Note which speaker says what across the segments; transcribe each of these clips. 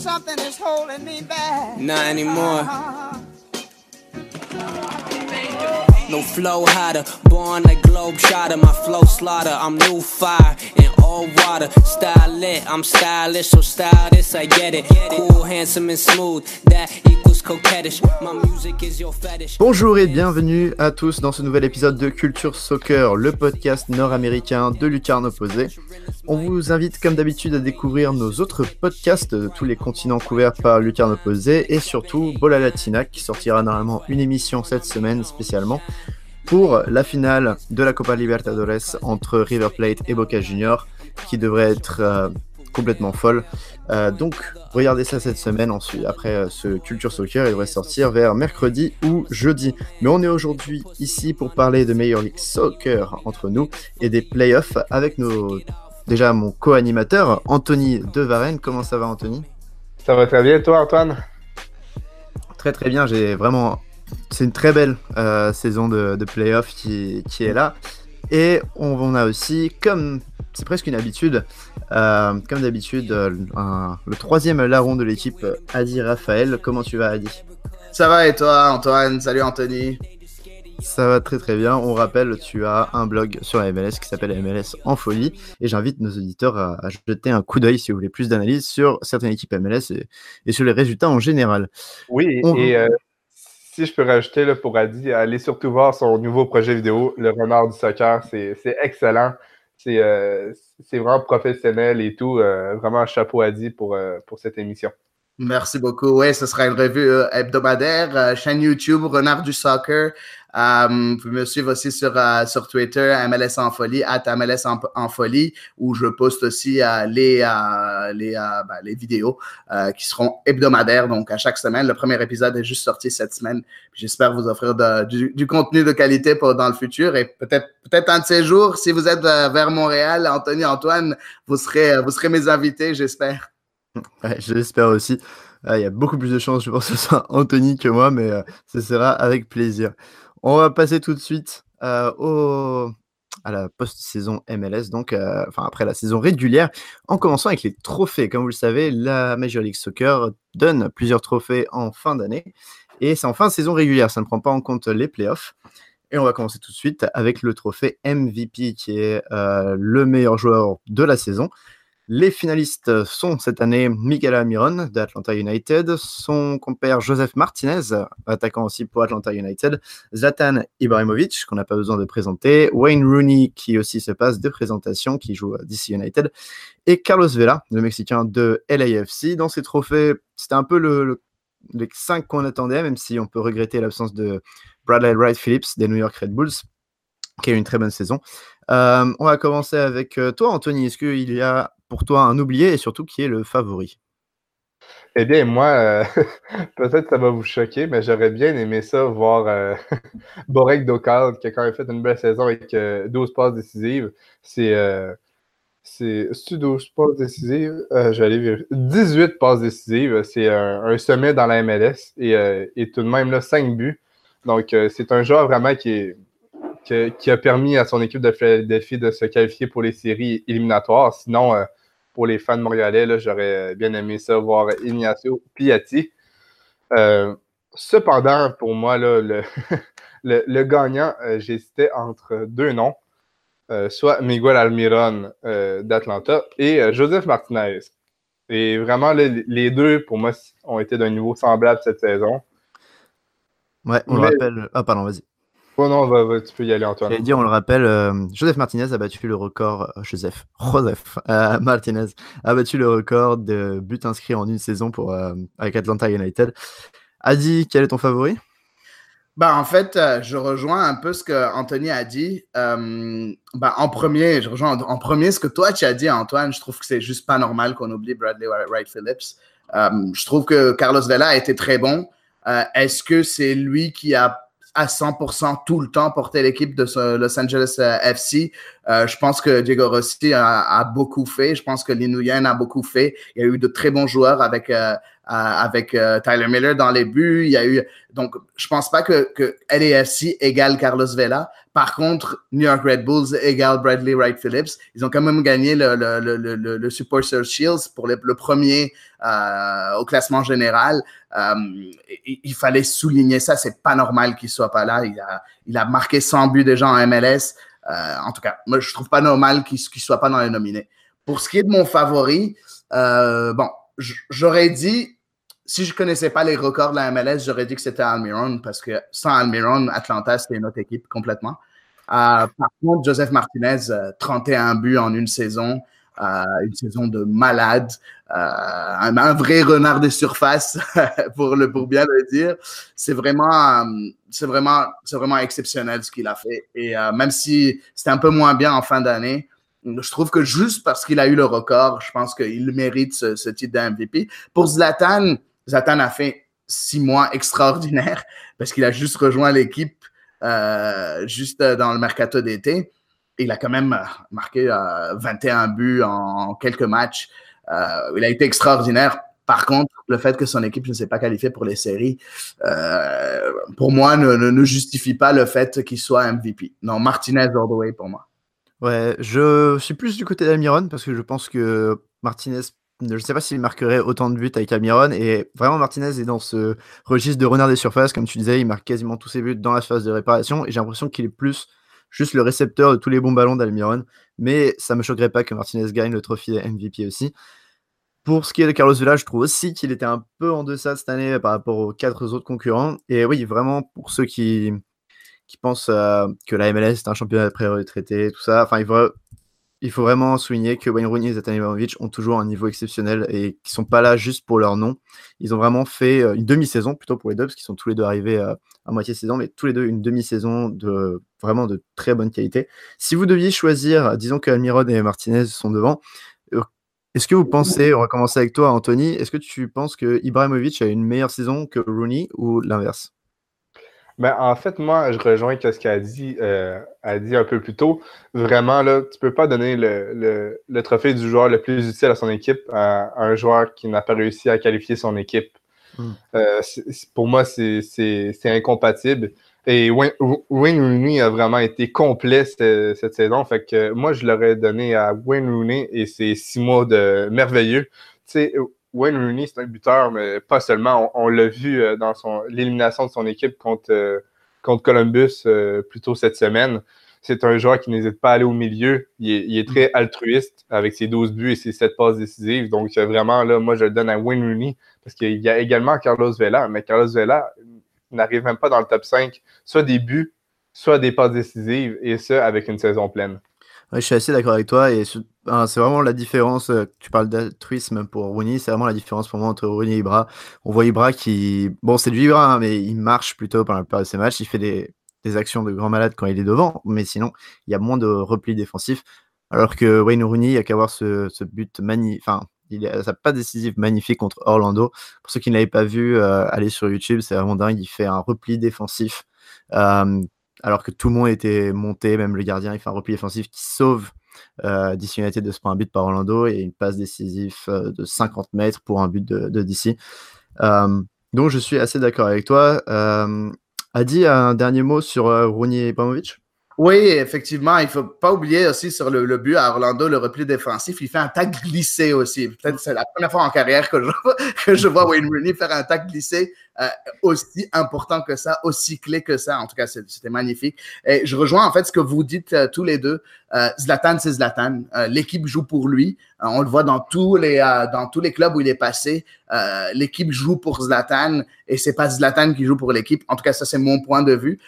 Speaker 1: something is holding me back.
Speaker 2: Not anymore. No flow hotter, born like globe shotter. My flow slaughter, I'm new fire in all water. Style lit, I'm stylish, so style this, I get it. Cool, handsome, and smooth, that
Speaker 3: Bonjour et bienvenue à tous dans ce nouvel épisode de Culture Soccer, le podcast nord-américain de Lucarne Opposé. On vous invite comme d'habitude à découvrir nos autres podcasts, euh, tous les continents couverts par Lucarne Opposé et surtout Bola Latina qui sortira normalement une émission cette semaine spécialement pour la finale de la Copa Libertadores entre River Plate et Boca Juniors qui devrait être euh, complètement folle. Euh, donc regardez ça cette semaine. Ensuite, après euh, ce Culture Soccer, il devrait sortir vers mercredi ou jeudi. Mais on est aujourd'hui ici pour parler de Major League Soccer entre nous et des playoffs avec nos déjà mon co-animateur Anthony Devarenne. Comment ça va Anthony?
Speaker 4: Ça va très bien, toi Antoine?
Speaker 3: Très très bien. J'ai vraiment c'est une très belle euh, saison de, de playoff qui, qui, est là. Et on, on a aussi, comme c'est presque une habitude, euh, comme d'habitude, euh, le troisième larron de l'équipe, Adi Raphaël. Comment tu vas, Adi?
Speaker 5: Ça va et toi, Antoine? Salut, Anthony.
Speaker 3: Ça va très très bien. On rappelle, tu as un blog sur la MLS qui s'appelle MLS en folie. Et j'invite nos auditeurs à, à, jeter un coup d'œil si vous voulez plus d'analyse sur certaines équipes MLS et, et, sur les résultats en général.
Speaker 4: Oui, on... et euh, si je peux rajouter là, pour Adi, allez surtout voir son nouveau projet vidéo, Le Renard du Soccer. C'est excellent. C'est euh, vraiment professionnel et tout. Euh, vraiment chapeau Adi pour, euh, pour cette émission.
Speaker 5: Merci beaucoup. Oui, ce sera une revue euh, hebdomadaire, euh, chaîne YouTube, Renard du Soccer. Euh, vous me suivre aussi sur, sur Twitter, MLS en folie, at MLS en, folie, où je poste aussi les, les, ben, les vidéos qui seront hebdomadaires, donc à chaque semaine. Le premier épisode est juste sorti cette semaine. J'espère vous offrir de, du, du, contenu de qualité pour dans le futur et peut-être peut-être un de ces jours, si vous êtes vers Montréal, Anthony, Antoine, vous serez, vous serez mes invités, j'espère.
Speaker 3: Je l'espère aussi. Il euh, y a beaucoup plus de chances, je pense, que ce soit Anthony que moi, mais euh, ce sera avec plaisir. On va passer tout de suite euh, au... à la post-saison MLS, donc enfin après la saison régulière, en commençant avec les trophées. Comme vous le savez, la Major League Soccer donne plusieurs trophées en fin d'année, et c'est en fin de saison régulière, ça ne prend pas en compte les playoffs. Et on va commencer tout de suite avec le trophée MVP, qui est le meilleur joueur de la saison. Les finalistes sont cette année Miguel Almiron d'Atlanta United, son compère Joseph Martinez, attaquant aussi pour Atlanta United, Zlatan Ibrahimovic, qu'on n'a pas besoin de présenter, Wayne Rooney, qui aussi se passe de présentation, qui joue à DC United, et Carlos Vela, le Mexicain de LAFC. Dans ces trophées, c'était un peu le, le, les cinq qu'on attendait, même si on peut regretter l'absence de Bradley Wright Phillips des New York Red Bulls, qui a eu une très bonne saison. Euh, on va commencer avec toi, Anthony. Est-ce qu'il y a pour toi un oublié et surtout qui est le favori
Speaker 4: Eh bien, moi, euh, peut-être ça va vous choquer, mais j'aurais bien aimé ça voir euh, Borek Dokal, qui a quand même fait une belle saison avec euh, 12 passes décisives. C'est. c'est 12 passes décisives? J'allais vérifier. 18 passes décisives. C'est un, sommet dans la MLS et, et, tout de même là, 5 buts. Donc, c'est un joueur vraiment qui est qui a permis à son équipe de Philadelphie de se qualifier pour les séries éliminatoires. Sinon, euh, pour les fans montréalais, j'aurais bien aimé ça voir Ignacio Piatti. Euh, cependant, pour moi, là, le, le, le, gagnant, euh, j'hésitais entre deux noms, euh, soit Miguel Almiron euh, d'Atlanta et Joseph Martinez. Et vraiment, les, les, deux, pour moi, ont été d'un niveau semblable cette saison.
Speaker 3: Ouais, on Mais... le rappelle. Ah, pardon, vas-y.
Speaker 4: Oh non, va, tu peux y aller, Antoine.
Speaker 3: dire, on le rappelle, euh, Joseph Martinez a battu le record. Euh, Joseph, Joseph euh, Martinez a battu le record de buts inscrits en une saison pour, euh, avec Atlanta United. Adi, quel est ton favori?
Speaker 5: Bah, en fait, je rejoins un peu ce que Anthony a dit. bah, en premier, je rejoins en premier ce que toi tu as dit, Antoine. Je trouve que c'est juste pas normal qu'on oublie Bradley Wright Phillips. je trouve que Carlos Vela a été très bon. Est-ce que c'est lui qui a à 100% tout le temps porter l'équipe de Los Angeles euh, FC. Euh, je pense que Diego Rossi a, beaucoup fait. Je pense que Linouyen a beaucoup fait. Il y a eu de très bons joueurs avec, euh, avec Tyler Miller dans les buts. Il y a eu donc je pense pas que, que LAFC égale Carlos Vela. Par contre, New York Red Bulls égale Bradley Wright Phillips. Ils ont quand même gagné le, le, le, le, le Supporters Shields pour le, premier au classement général. il, il, fallait souligner ça. C'est pas normal qu'il soit pas là. Il a, il a marqué 100 buts déjà en MLS. Euh, en tout cas, moi, je trouve pas normal qu'il ne soit pas dans les nominés. Pour ce qui est de mon favori, euh, bon, j'aurais dit, si je connaissais pas les records de la MLS, j'aurais dit que c'était Almiron parce que sans Almiron, Atlanta, c'était une autre équipe complètement. Euh, par contre, Joseph Martinez, 31 buts en une saison, une saison de malade, un, vrai renard de surface pour le pour bien le dire. C'est vraiment c'est vraiment c'est vraiment exceptionnel ce qu'il a fait et même si c'était un peu moins bien en fin d'année, je trouve que juste parce qu'il a eu le record, je pense qu'il mérite ce, ce titre d'MVP. Pour Zlatan, Zlatan a fait six mois extraordinaires parce qu'il a juste rejoint l'équipe euh, juste dans le mercato d'été il a quand même euh, marqué 21 euh, buts en, quelques matchs. Euh, il a été extraordinaire. Par contre, le fait que son équipe ne s'est pas qualifiée pour les séries, pour moi, ne, justifie pas le fait qu'il soit MVP. Non, Martinez all the way pour moi.
Speaker 3: Ouais, je suis plus du côté d'Amiron parce que je pense que Martinez, je ne sais pas s'il marquerait autant de buts avec Amiron. Et vraiment, Martinez est dans ce registre de renard des surfaces. Comme tu disais, il marque quasiment tous ses buts dans la phase de réparation. Et j'ai l'impression qu'il est plus juste le récepteur de tous les bons ballons d'Almiron. Mais ça ne me choquerait pas que Martinez gagne le trophée MVP aussi. Pour ce qui est de Carlos Vela, je trouve aussi qu'il était un peu en deçà cette année par rapport aux quatre autres concurrents. Et oui, vraiment, pour ceux qui, qui pensent que la MLS est un championnat après retraité, tout ça, enfin, il faut, il faut vraiment souligner que Wayne Rooney et Zlatan Ibrahimovic ont toujours un niveau exceptionnel et qui sont pas là juste pour leur nom. Ils ont vraiment fait euh, une demi-saison plutôt pour les Dubs, qui sont tous les deux arrivés euh, à, moitié saison, mais tous les deux une demi-saison de vraiment de très bonne qualité. Si vous deviez choisir, disons que Almiron et Martinez sont devant, euh, est-ce que vous pensez, on va commencer avec toi Anthony, est-ce que tu penses que Ibrahimovic a une meilleure saison que Rooney ou l'inverse?
Speaker 4: Ben, en fait, moi, je rejoins ce qu'elle a dit, euh, a dit un peu plus tôt. Vraiment, là, tu peux pas donner le, le, trophée du joueur le plus utile à son équipe à, un joueur qui n'a pas réussi à qualifier son équipe. Hmm. Euh, pour moi, c'est incompatible. Et Wayne, Rooney a vraiment été complet cette, cette, saison. Fait que moi, je l'aurais donné à Wayne Rooney et ses six mois de merveilleux. Tu sais, Wayne Rooney, c'est un buteur, mais pas seulement. On, l'a vu euh, dans son l'élimination de son équipe contre, euh, contre Columbus euh, plus tôt cette semaine. C'est un joueur qui n'hésite pas à aller au milieu. Il est, très altruiste avec ses 12 buts et ses 7 passes décisives. Donc, vraiment, là, moi, je le donne à Wayne Rooney parce qu'il y a également Carlos Vela. Mais Carlos Vela n'arrive même pas dans le top 5, soit des buts, soit des passes décisives, et ça avec une saison pleine.
Speaker 3: Je suis assez d'accord avec toi. Et c'est vraiment la différence. Euh, tu parles d'altruisme pour Rooney, c'est vraiment la différence pour moi entre Rooney et Ibra. On voit Ibra qui, bon, c'est du Ibra, hein, mais il marche plutôt pendant la plupart de ses matchs. Il fait des, des, actions de grand malade quand il est devant, mais sinon, il y a moins de repli défensif. Alors que Wayne Rooney, il n'y a qu'à voir ce, ce but magnifique. Enfin, il a sa pas décisive magnifique contre Orlando. Pour ceux qui ne l'avaient pas vu, euh, aller sur YouTube, c'est vraiment dingue. Il fait un repli défensif. Euh, alors que tout le monde était monté, même le gardien, il fait un repli défensif qui sauve euh, DC United de ce point but par Orlando et une passe décisive euh, de 50 mètres pour un but de, DC. Euh, donc je suis assez d'accord avec toi. Euh, Adi, un dernier mot sur Rooney Ibrahimovic
Speaker 5: oui, effectivement, il ne faut pas oublier aussi sur le, but à Orlando, le repli défensif, il fait un tac glissé aussi. Peut-être c'est la première fois en carrière que je, vois Wayne Rooney faire un tac glissé euh, aussi important que ça, aussi clé que ça. En tout cas, c'était magnifique. Et je rejoins en fait ce que vous dites euh, tous les deux. Euh, Zlatan, c'est Zlatan. L'équipe joue pour lui. on le voit dans tous les clubs où il est passé. L'équipe joue pour Zlatan et c'est pas Zlatan qui joue pour l'équipe. En tout cas, ça c'est mon point de vue.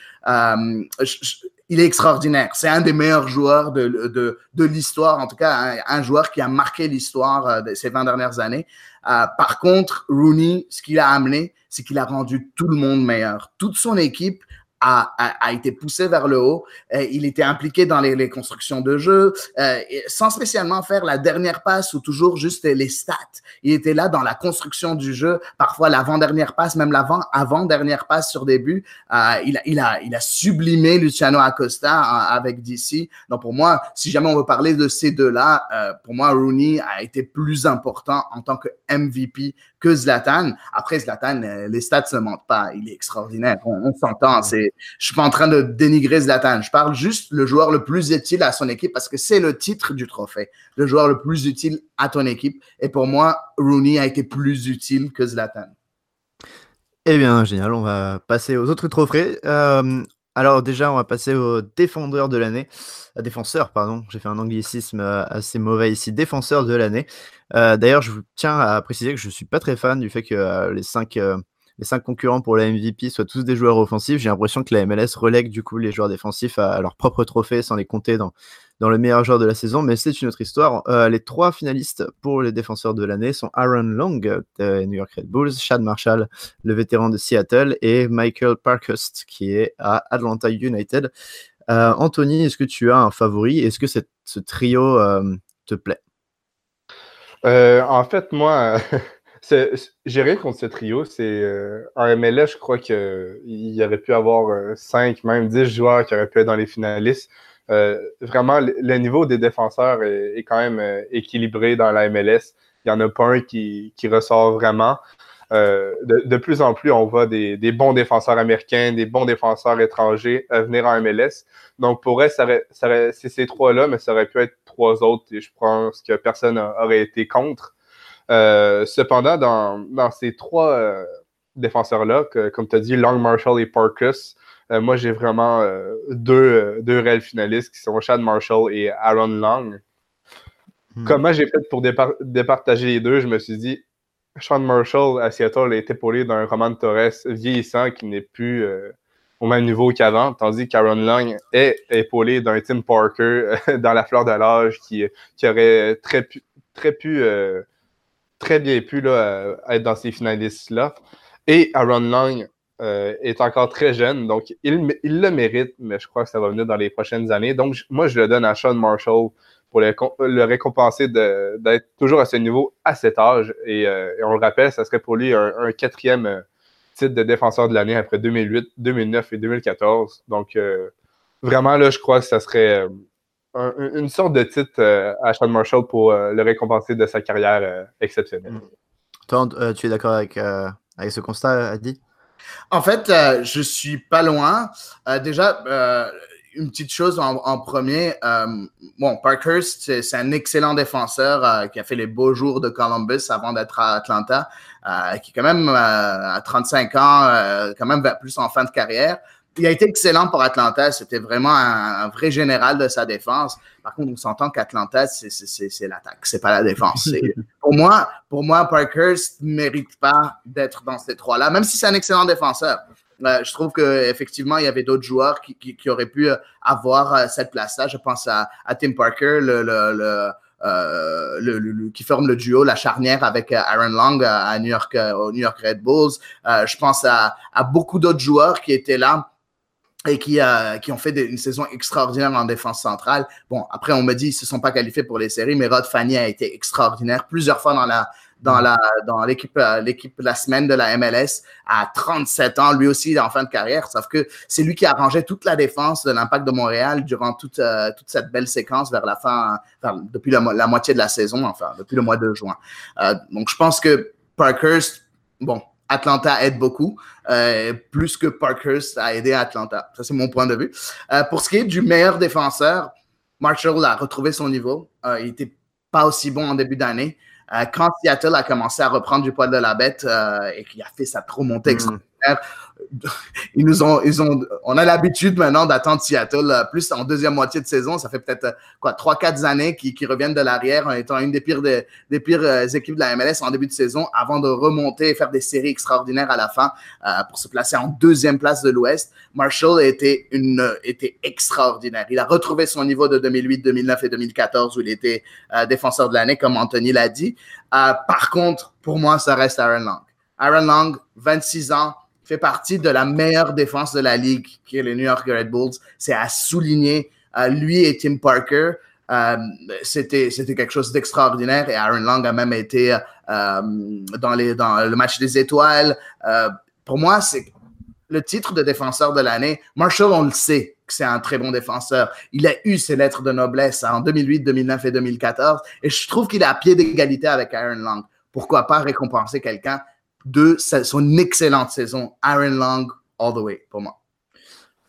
Speaker 5: Il est extraordinaire. C'est un des meilleurs joueurs de, de, de l'histoire, en tout cas un, joueur qui a marqué l'histoire euh, de ces 20 dernières années. Euh, par contre, Rooney, ce qu'il a amené, c'est qu'il a rendu tout le monde meilleur. Toute son équipe a, a, été poussé vers le haut. Euh, il était impliqué dans les, les constructions de jeu, euh, sans spécialement faire la dernière passe ou toujours juste les stats. Il était là dans la construction du jeu, parfois l'avant-dernière passe, même l'avant-avant-dernière passe sur début. Euh, il, a, il, a, il a sublimé Luciano Acosta euh, avec DC. Donc pour moi, si jamais on veut parler de ces deux-là, euh, pour moi, Rooney a été plus important en tant que MVP que Zlatan. Après, Zlatan, euh, les stats ne mentent pas. Il est extraordinaire. On, s'entend. C'est, je suis pas en train de dénigrer Zlatan. Je parle juste le joueur le plus utile à son équipe parce que c'est le titre du trophée. Le joueur le plus utile à ton équipe. Et pour moi, Rooney a été plus utile que Zlatan.
Speaker 3: Eh bien, génial. On va passer aux autres trophées. Euh, alors déjà, on va passer au défendeur de l'année. Euh, défenseur, pardon. J'ai fait un anglicisme assez mauvais ici. Défenseur de l'année. Euh, d'ailleurs, je tiens à préciser que je ne suis pas très fan du fait que les cinq les cinq concurrents pour la MVP soient tous des joueurs offensifs. J'ai l'impression que la MLS relègue du coup les joueurs défensifs à, leur propre trophée sans les compter dans, le meilleur joueur de la saison, mais c'est une autre histoire. Euh, les trois finalistes pour les défenseurs de l'année sont Aaron Long de New York Red Bulls, Chad Marshall, le vétéran de Seattle, et Michael Parkhurst qui est à Atlanta United. Euh, Anthony, est-ce que tu as un favori? Est-ce que ce trio euh, te plaît?
Speaker 4: En fait, moi, J'ai rien contre ce trio. C'est euh, en MLS, je crois qu'il y aurait pu avoir 5, euh, même 10 joueurs qui auraient pu être dans les finalistes. Euh, vraiment, le, niveau des défenseurs est, quand même équilibré dans la MLS. Il n'y en a pas un qui, ressort vraiment. De, plus en plus, on voit des, bons défenseurs américains, des bons défenseurs étrangers venir en MLS. Donc, pour elle, c'est ces trois-là, mais ça aurait pu être trois autres et je pense que personne n'aurait été contre. Euh, cependant, dans, ces trois euh, défenseurs-là, comme tu as dit, Long Marshall et Parkus, euh, moi j'ai vraiment deux, deux réels finalistes qui sont Chad Marshall et Aaron Long. Hmm. Comment j'ai fait pour départager les deux? Je me suis dit, Sean Marshall à Seattle est épaulé d'un Roman Torres vieillissant qui n'est plus au même niveau qu'avant, tandis qu'Aaron Long est épaulé d'un Tim Parker dans la fleur de l'âge qui, qui, aurait très très pu très bien pu là, être dans ces finalistes-là. Et Aaron Long euh, est encore très jeune, donc il, le mérite, mais je crois que ça va venir dans les prochaines années. Donc, moi, je le donne à Sean Marshall pour le, le récompenser d'être toujours à ce niveau à cet âge. Et, euh, on le rappelle, ça serait pour lui un, quatrième euh, titre de défenseur de l'année après 2008, 2009 et 2014. Donc, vraiment, là, je crois que ça serait une sorte de titre euh, à Sean Marshall pour euh, le récompenser de sa carrière euh, exceptionnelle.
Speaker 3: Toi, tu es d'accord avec, avec ce constat, Adi?
Speaker 5: En fait, je suis pas loin. déjà, une petite chose en, premier. bon, Parkhurst, c'est un excellent défenseur qui a fait les beaux jours de Columbus avant d'être à Atlanta, qui est quand même à 35 ans, quand même plus en fin de carrière il a été excellent pour Atlanta. C'était vraiment un, vrai général de sa défense. Par contre, on s'entend qu'Atlanta, c'est l'attaque, c'est pas la défense. pour moi, pour moi, Parkhurst ne mérite pas d'être dans ces trois-là, même si c'est un excellent défenseur. Euh, je trouve qu'effectivement, il y avait d'autres joueurs qui, qui, auraient pu avoir euh, cette place-là. Je pense à, Tim Parker, le, le, euh, le, qui forme le duo, la charnière avec Aaron Long à New York, au New York Red Bulls. je pense à, beaucoup d'autres joueurs qui étaient là et qui, qui ont fait une saison extraordinaire en défense centrale. Bon, après, on me dit ne se sont pas qualifiés pour les séries, mais Rod Fanny a été extraordinaire plusieurs fois dans la dans la dans l'équipe euh, l'équipe la semaine de la MLS à 37 ans, lui aussi en fin de carrière. Sauf que c'est lui qui a arrangé toute la défense de l'Impact de Montréal durant toute euh, toute cette belle séquence vers la fin, depuis la, moitié de la saison, enfin depuis le mois de juin. Euh, donc je pense que Parkhurst, bon, Atlanta aide beaucoup, euh, plus que Parkhurst a aidé Atlanta. Ça, c'est mon point de vue. Pour ce qui est du meilleur défenseur, Marshall a retrouvé son niveau. Il n'était pas aussi bon en début d'année. Quand Seattle a commencé à reprendre du poil de la bête et qu'il a fait sa remontée mm ils nous ont, ils ont, on a l'habitude maintenant d'attendre Seattle euh, plus en deuxième moitié de saison. Ça fait peut-être euh, quoi trois, quatre années qu'ils reviennent de l'arrière en étant une des pires, des pires euh, équipes de la MLS en début de saison avant de remonter et faire des séries extraordinaires à la fin pour se placer en deuxième place de l'Ouest. Marshall était une, était extraordinaire. Il a retrouvé son niveau de 2008, 2009 et 2014 où il était défenseur de l'année, comme Anthony l'a dit. par contre, pour moi, ça reste Aaron Long. Aaron Long, 26 ans, fait partie de la meilleure défense de la ligue, qui est les New York Red Bulls. C'est à souligner. Euh, lui et Tim Parker, euh, c'était quelque chose d'extraordinaire et Aaron Long a même été euh, dans, les, dans le match des étoiles. pour moi, c'est le titre de défenseur de l'année. Marshall, on le sait que c'est un très bon défenseur. Il a eu ses lettres de noblesse en 2008, 2009 et 2014 et je trouve qu'il est à pied d'égalité avec Aaron Long. pourquoi pas récompenser quelqu'un de son excellente saison, Aaron Long, all the way, pour moi.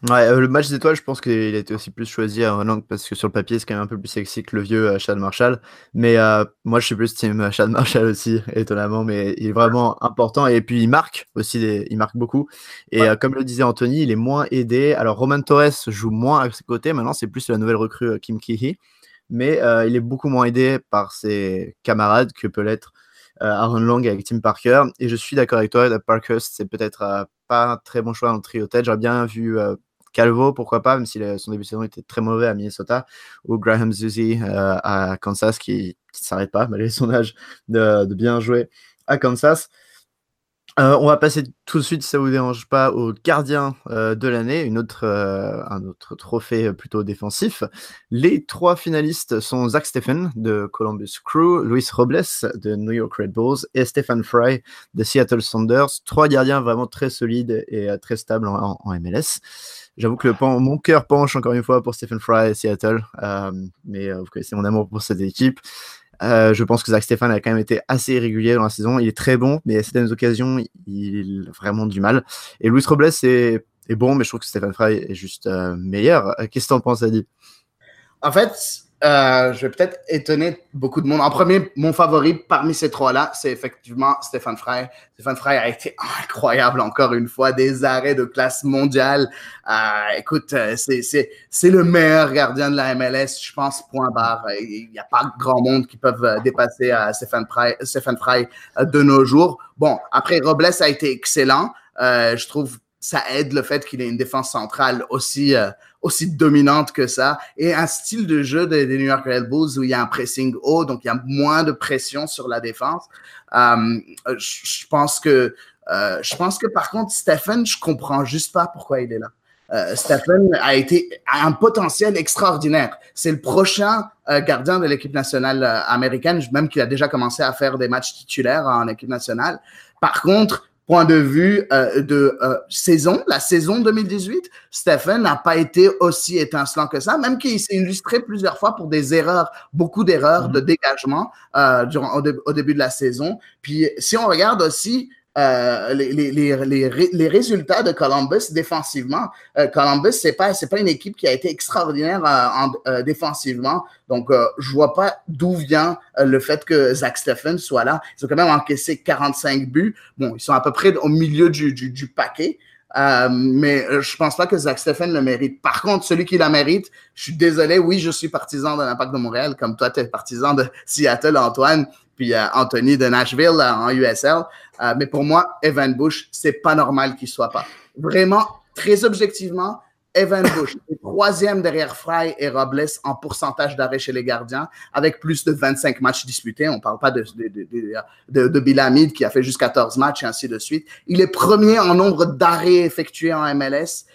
Speaker 3: Ouais, euh, le match des étoiles, je pense qu'il a été aussi plus choisi à Long parce que sur le papier, c'est quand même un peu plus sexy que le vieux euh, Chad Marshall. Mais euh, moi, je suis plus team Chad Marshall aussi, étonnamment, mais il est vraiment important. Et puis, il marque aussi, il marque beaucoup. Et comme le disait Anthony, il est moins aidé. Alors, Roman Torres joue moins à ses côtés. Maintenant, c'est plus la nouvelle recrue Kim Kihi. Mais il est beaucoup moins aidé par ses camarades que peut l'être Aaron Long avec Tim Parker. Et je suis d'accord avec toi, Parkhurst, c'est peut-être pas un très bon choix dans le trio tête. J'aurais bien vu Calvo, pourquoi pas, même si son début de saison était très mauvais à Minnesota, ou Graham Zuzi euh, à Kansas qui ne s'arrête pas, malgré son âge, de, bien jouer à Kansas. Euh, on va passer tout de suite, si ça vous dérange pas, au gardien euh, de l'année, une autre, un autre trophée plutôt défensif. Les trois finalistes sont Zach Stephen de Columbus Crew, Luis Robles de New York Red Bulls et Stephen Fry de Seattle Saunders. Trois gardiens vraiment très solides et très stables en MLS. J'avoue que le mon cœur penche encore une fois pour Stephen Fry et Seattle, euh, mais euh, vous connaissez mon amour pour cette équipe. Euh, je pense que Zach Stephen a quand même été assez irrégulier dans la saison. Il est très bon, mais à certaines occasions, il a vraiment du mal. Et Luis Robles est, bon, mais je trouve que Stephen Fry est juste meilleur. Qu'est-ce que tu en penses, Adi?
Speaker 5: En fait, euh, je vais peut-être étonner beaucoup de monde. En premier, mon favori parmi ces trois-là, c'est effectivement Stéphane Frey. Stéphane Frey a été incroyable encore une fois, des arrêts de classe mondiale. Euh, écoute, euh, c'est le meilleur gardien de la MLS, je pense, point barre. Il n'y a pas grand monde qui peuvent dépasser Stéphane Frey, Stéphane Frey de nos jours. Bon, après, Robles a été excellent. je trouve ça aide le fait qu'il ait une défense centrale aussi, euh, aussi dominante que ça et un style de jeu des, New York Red Bulls où il y a un pressing haut, donc il y a moins de pression sur la défense. Euh, je pense que euh, je pense que par contre, Stephen, je comprends juste pas pourquoi il est là. Euh, Stephen a été a un potentiel extraordinaire. C'est le prochain gardien de l'équipe nationale américaine, même qu'il a déjà commencé à faire des matchs titulaires en équipe nationale. Par contre, point de vue euh, de euh, saison, la saison 2018, Stephen n'a pas été aussi étincelant que ça, même qu'il s'est illustré plusieurs fois pour des erreurs, beaucoup d'erreurs de mm-hmm. dégagement euh, durant, au, début de la saison. Puis si on regarde aussi euh, les, les, les, les, résultats de Columbus défensivement. Euh, Columbus, c'est pas c'est pas une équipe qui a été extraordinaire euh, en, défensivement. Donc, je vois pas d'où vient le fait que Zach Steffen soit là. Ils ont quand même encaissé 45 buts. Bon, ils sont à peu près au milieu du, du, du paquet. mais je pense pas que Zach Steffen le mérite. Par contre, celui qui la mérite, je suis désolé, oui, je suis partisan de l'Impact de Montréal, comme toi, tu es partisan de Seattle, Antoine puis euh, Anthony de Nashville euh, en USL. Euh, mais pour moi, Evan Bush, c'est pas normal qu'il soit pas. Vraiment, très objectivement, Evan Bush est troisième derrière Fry et Robles en pourcentage d'arrêt chez les gardiens, avec plus de 25 matchs disputés. On ne parle pas de, de, de, de, Bill qui a fait juste 14 matchs et ainsi de suite. Il est premier en nombre d'arrêts effectués en MLS.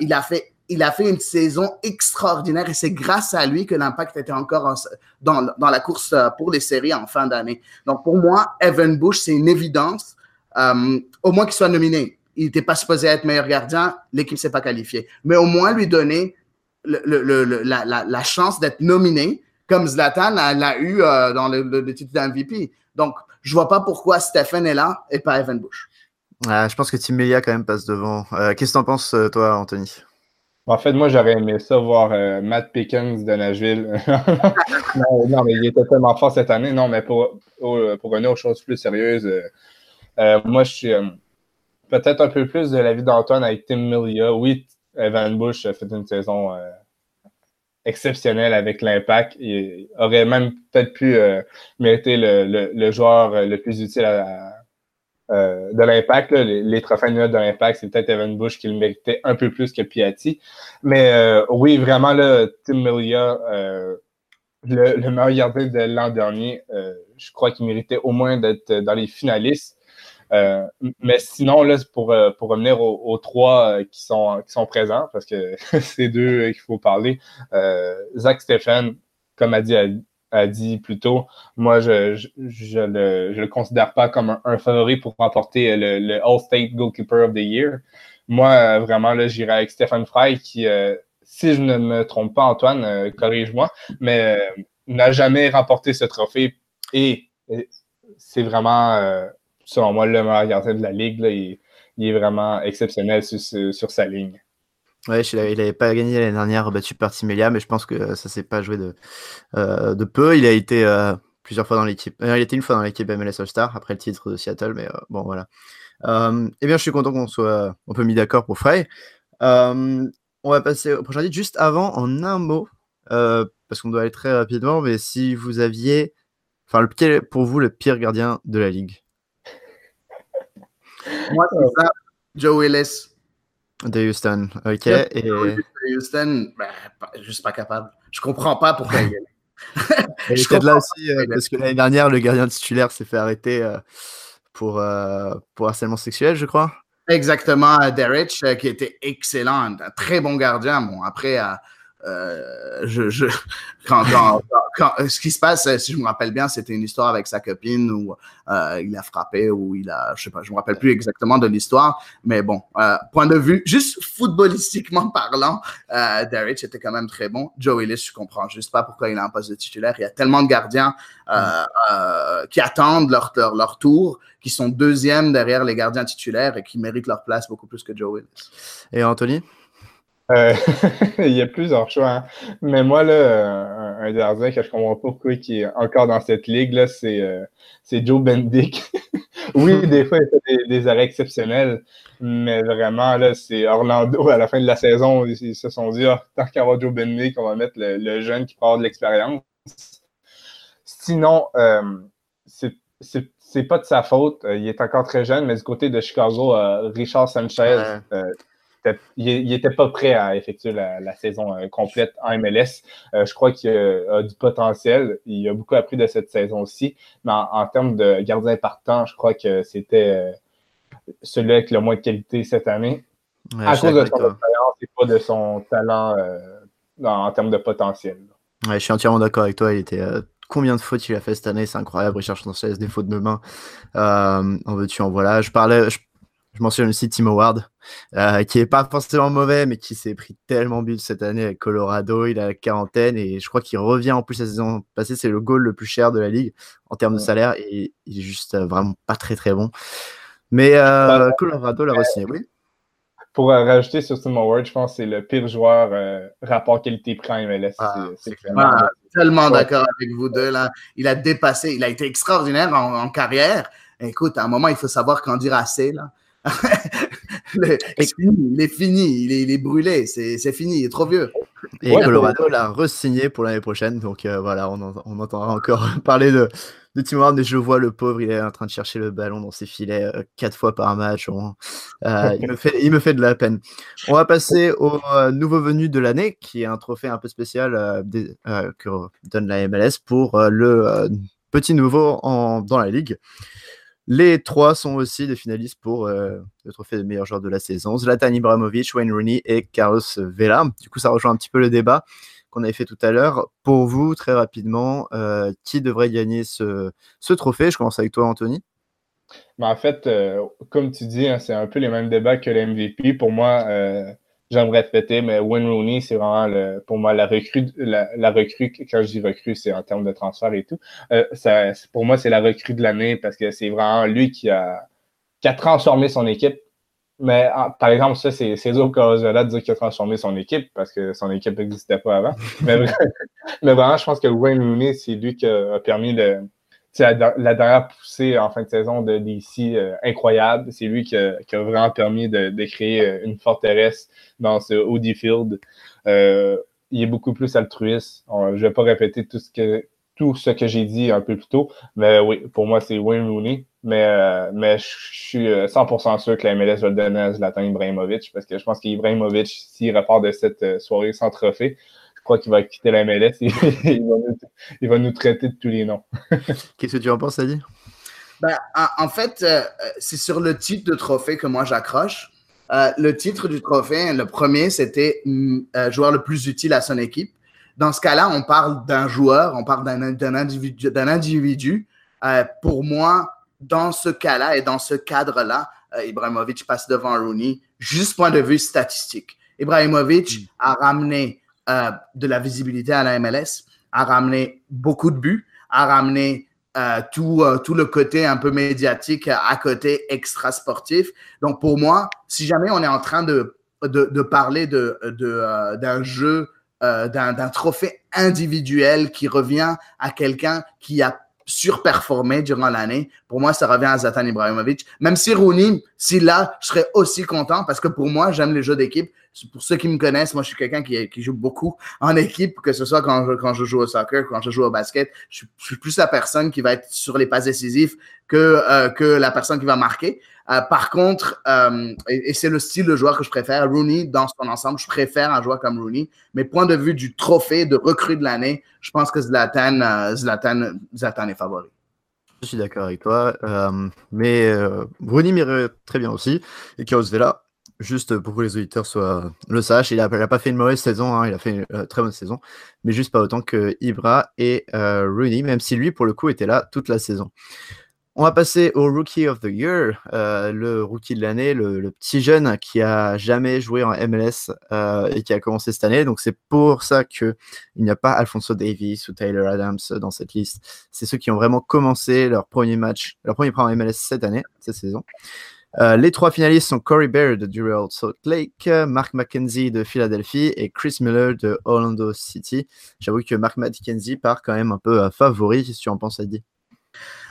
Speaker 5: il a fait il a fait une saison extraordinaire et c'est grâce à lui que l'impact était encore dans, la course euh, pour les séries en fin d'année. Donc pour moi, Evan Bush, c'est une évidence, euh, au moins qu'il soit nominé. Il n'était pas supposé être meilleur gardien, l'équipe ne s'est pas qualifiée. Mais au moins lui donner la, chance d'être nominé, comme Zlatan l'a eu euh, dans le, titre d'MVP. Donc je vois pas pourquoi Stephen est là et pas Evan Bush.
Speaker 3: je pense que Tim Melia quand même passe devant. Qu'est-ce que tu en penses, toi, Anthony?
Speaker 4: En fait, moi, j'aurais aimé ça voir euh, Matt Pickens de Nashville. non, mais il était tellement fort cette année. Non, mais pour, pour revenir aux choses plus sérieuses, euh, euh, moi, je suis peut-être un peu plus de l'avis d'Antoine avec Tim Millia. Oui, Evan Bush a fait une saison exceptionnelle avec l'impact. Il aurait même peut-être pu mériter le, le, joueur le plus utile à euh, de l'impact, les, trophées de l'impact, c'est peut-être Evan Bush qui le méritait un peu plus que Piatti. Mais euh, oui, vraiment, Tim Melia, euh, le, meilleur gardien de l'an dernier, je crois qu'il méritait au moins d'être dans les finalistes. mais sinon, là, pour, pour revenir aux, trois qui, sont, qui sont présents, parce que c'est deux qu'il faut parler, Zach Stephen, comme a dit a dit plus tôt, moi, je je, le, je le considère pas comme un, favori pour remporter le, le All-State Goalkeeper of the Year. Moi, vraiment, là, j'irai avec Stephen Fry qui, euh, si je ne me trompe pas, Antoine, euh, corrige-moi, mais euh, n'a jamais remporté ce trophée et, c'est vraiment, selon moi, le meilleur gardien de la ligue. Il, est vraiment exceptionnel sur, sa ligne.
Speaker 3: Ouais, il n'avait pas gagné l'année dernière, battu par Timelia, mais je pense que ça s'est pas joué de, de peu. Il a été plusieurs fois dans l'équipe. il était une fois dans l'équipe MLS All-Star après le titre de Seattle, mais bon, voilà. eh bien, je suis content qu'on soit un peu mis d'accord pour Frey. on va passer au prochain titre. Juste avant, en un mot, parce qu'on doit aller très rapidement, mais si vous aviez. Enfin, le, quel est pour vous le pire gardien de la ligue
Speaker 5: Moi, c'est ça, Joe Willis.
Speaker 3: De Houston, ok. Et...
Speaker 5: De Houston, ben, juste pas capable. Je comprends pas pourquoi il est
Speaker 3: là. là aussi, euh, parce que l'année dernière, le gardien titulaire s'est fait arrêter euh, pour, euh, pour harcèlement sexuel, je crois.
Speaker 5: Exactement, Derek, qui était excellent, un très bon gardien. Bon, après, euh, je, je, quand, quand, ce qui se passe, si je me rappelle bien, c'était une histoire avec sa copine où euh, il a frappé ou il a, je sais pas, je me rappelle plus exactement de l'histoire, mais bon, euh, point de vue, juste footballistiquement parlant, euh, Derek était quand même très bon. Joe Willis, je comprends juste pas pourquoi il a un poste de titulaire. Il y a tellement de gardiens euh, qui attendent leur, leur, leur tour, qui sont deuxièmes derrière les gardiens titulaires et qui méritent leur place beaucoup plus que Joe Willis.
Speaker 3: Et Anthony?
Speaker 4: Euh, il y a plusieurs choix. Hein. Mais moi, là, un, gardien que je comprends pas pourquoi qui est encore dans cette ligue, c'est euh, Joe Bendick. oui, des fois, il fait des, arrêts exceptionnels, mais vraiment, là, c'est Orlando, à la fin de la saison, ils, se sont dit, ah, tant qu'à avoir Joe Bendick, on va mettre le, jeune qui part de l'expérience. Sinon, euh, c'est pas de sa faute. Il est encore très jeune, mais du côté de Chicago, Richard Sanchez, il n'était pas prêt à effectuer la, saison euh, complète en MLS. Euh, je crois qu'il a, du potentiel. Il a beaucoup appris de cette saison aussi. Mais en, termes de gardien partant, je crois que c'était euh, celui avec le moins de qualité cette année. à cause de son expérience et pas de son talent en, termes de potentiel.
Speaker 3: je suis entièrement d'accord avec toi. Il était combien de fautes il a fait cette année, c'est incroyable. Richard Sanchez, des fautes de main. en veux-tu, en voilà. Je parlais, je mentionne aussi Tim Howard, euh, qui est pas forcément mauvais, mais qui s'est pris tellement but cette année avec Colorado. Il a la quarantaine et je crois qu'il revient en plus la saison passée. C'est le goal le plus cher de la ligue en termes de salaire et il est juste euh, vraiment pas très très bon. Mais euh, bah, Colorado l'a re oui.
Speaker 4: Pour rajouter sur Tim Howard, je pense que c'est le pire joueur rapport qualité-prix en MLS.
Speaker 5: Ah, c'est ah, tellement d'accord avec vous deux. Là. Il a dépassé, il a été extraordinaire en, carrière. Écoute, à un moment, il faut savoir quand dire assez. Là. Il est fini, il est, brûlé, c'est fini, il est trop vieux.
Speaker 3: Et Colorado l'a re-signé pour l'année prochaine, donc euh, voilà, on, entendra encore parler de, de Tim Ward, mais je vois le pauvre, il est en train de chercher le ballon dans ses filets euh, quatre fois par match. Euh, il, me fait, il me fait de la peine. On va passer au nouveau venu de l'année, qui est un trophée un peu spécial que donne la MLS pour le petit nouveau en, dans la ligue. Les trois sont aussi des finalistes pour euh, le trophée de meilleur joueur de la saison. Zlatan Ibrahimovic, Wayne Rooney et Carlos Vela. Du coup, ça rejoint un petit peu le débat qu'on avait fait tout à l'heure. Pour vous, très rapidement, euh, qui devrait gagner ce, trophée? Je commence avec toi, Anthony.
Speaker 4: Ben, en fait, euh, comme tu dis, hein, c'est un peu les mêmes débats que le MVP. Pour moi, j'aimerais fêter, mais Wayne Rooney, c'est vraiment le, pour moi la recrue, la, recrue, quand je dis recrue, c'est en termes de transfert et tout. Euh, ça, pour moi, c'est la recrue de l'année parce que c'est vraiment lui qui a, qui a transformé son équipe. Mais par exemple, ça, c'est dur là de dire qu'il a transformé son équipe parce que son équipe n'existait pas avant. mais, mais, vraiment, je pense que Wayne Rooney, c'est lui qui a permis de la, dernière poussée en fin de saison de DC, euh, incroyable. C'est lui qui a, vraiment permis de, créer euh, une forteresse dans ce Audi Field. Euh, il est beaucoup plus altruiste. je ne vais pas répéter tout ce que, tout ce que j'ai dit un peu plus tôt, mais oui, pour moi, c'est Wayne Rooney. Mais, mais je suis 100% sûr que la MLS va le donner à Zlatan Ibrahimovic parce que je pense qu'Ibrahimovic, s'il repart de cette soirée sans trophée, crois qu'il va quitter la MLS et il, va nous, traiter de tous les noms.
Speaker 3: Qu'est-ce que tu en penses, Adi?
Speaker 5: Ben, en, fait, euh, c'est sur le titre de trophée que moi j'accroche. Euh, le titre du trophée, le premier, c'était mm, euh, joueur le plus utile à son équipe. Dans ce cas-là, on parle d'un joueur, on parle d'un individu. individu. pour moi, dans ce cas-là et dans ce cadre-là, Ibrahimovic passe devant Rooney, juste point de vue statistique. Ibrahimovic mm. a ramené euh, de la visibilité à la MLS, a ramené beaucoup de buts, a ramené euh, tout, euh, tout le côté un peu médiatique à côté extra sportif. Donc pour moi, si jamais on est en train de, de, parler de, de, d'un jeu, d'un, d'un trophée individuel qui revient à quelqu'un qui a surperformé durant l'année. Pour moi, ça revient à Zlatan Ibrahimovic. Même si Rooney, si là, je serais aussi content parce que pour moi, j'aime les jeux d'équipe. Pour ceux qui me connaissent, moi, je suis quelqu'un qui, qui, joue beaucoup en équipe, que ce soit quand je, quand je joue au soccer, quand je joue au basket. Je, suis plus la personne qui va être sur les passes décisives que, euh, que la personne qui va marquer. Euh, par contre, euh, et, c'est le style de joueur que je préfère, Rooney, dans son ensemble, je préfère un joueur comme Rooney. Mais point de vue du trophée de recrue de l'année, je pense que Zlatan, euh, Zlatan, est favori.
Speaker 3: Je suis d'accord avec toi. Mais Rooney m'irait très bien aussi. Et Chaos Vela, juste pour que les auditeurs soient, le sachent, il n'a pas fait une mauvaise saison, hein, il a fait une très bonne saison, mais juste pas autant que Ibra et Rooney, même si lui, pour le coup, était là toute la saison. On va passer au Rookie of the Year, euh, le rookie de l'année, le, petit jeune qui a jamais joué en MLS euh, et qui a commencé cette année. Donc c'est pour ça que il n'y a pas Alfonso Davis ou Tyler Adams dans cette liste. C'est ceux qui ont vraiment commencé leur premier match, leur premier pas en MLS cette année, cette saison. Euh, les trois finalistes sont Corey Baird du Real Salt Lake, Mark McKenzie de Philadelphie et Chris Miller de Orlando City. J'avoue que Mark McKenzie part quand même un peu favori, si tu en penses, Eddie.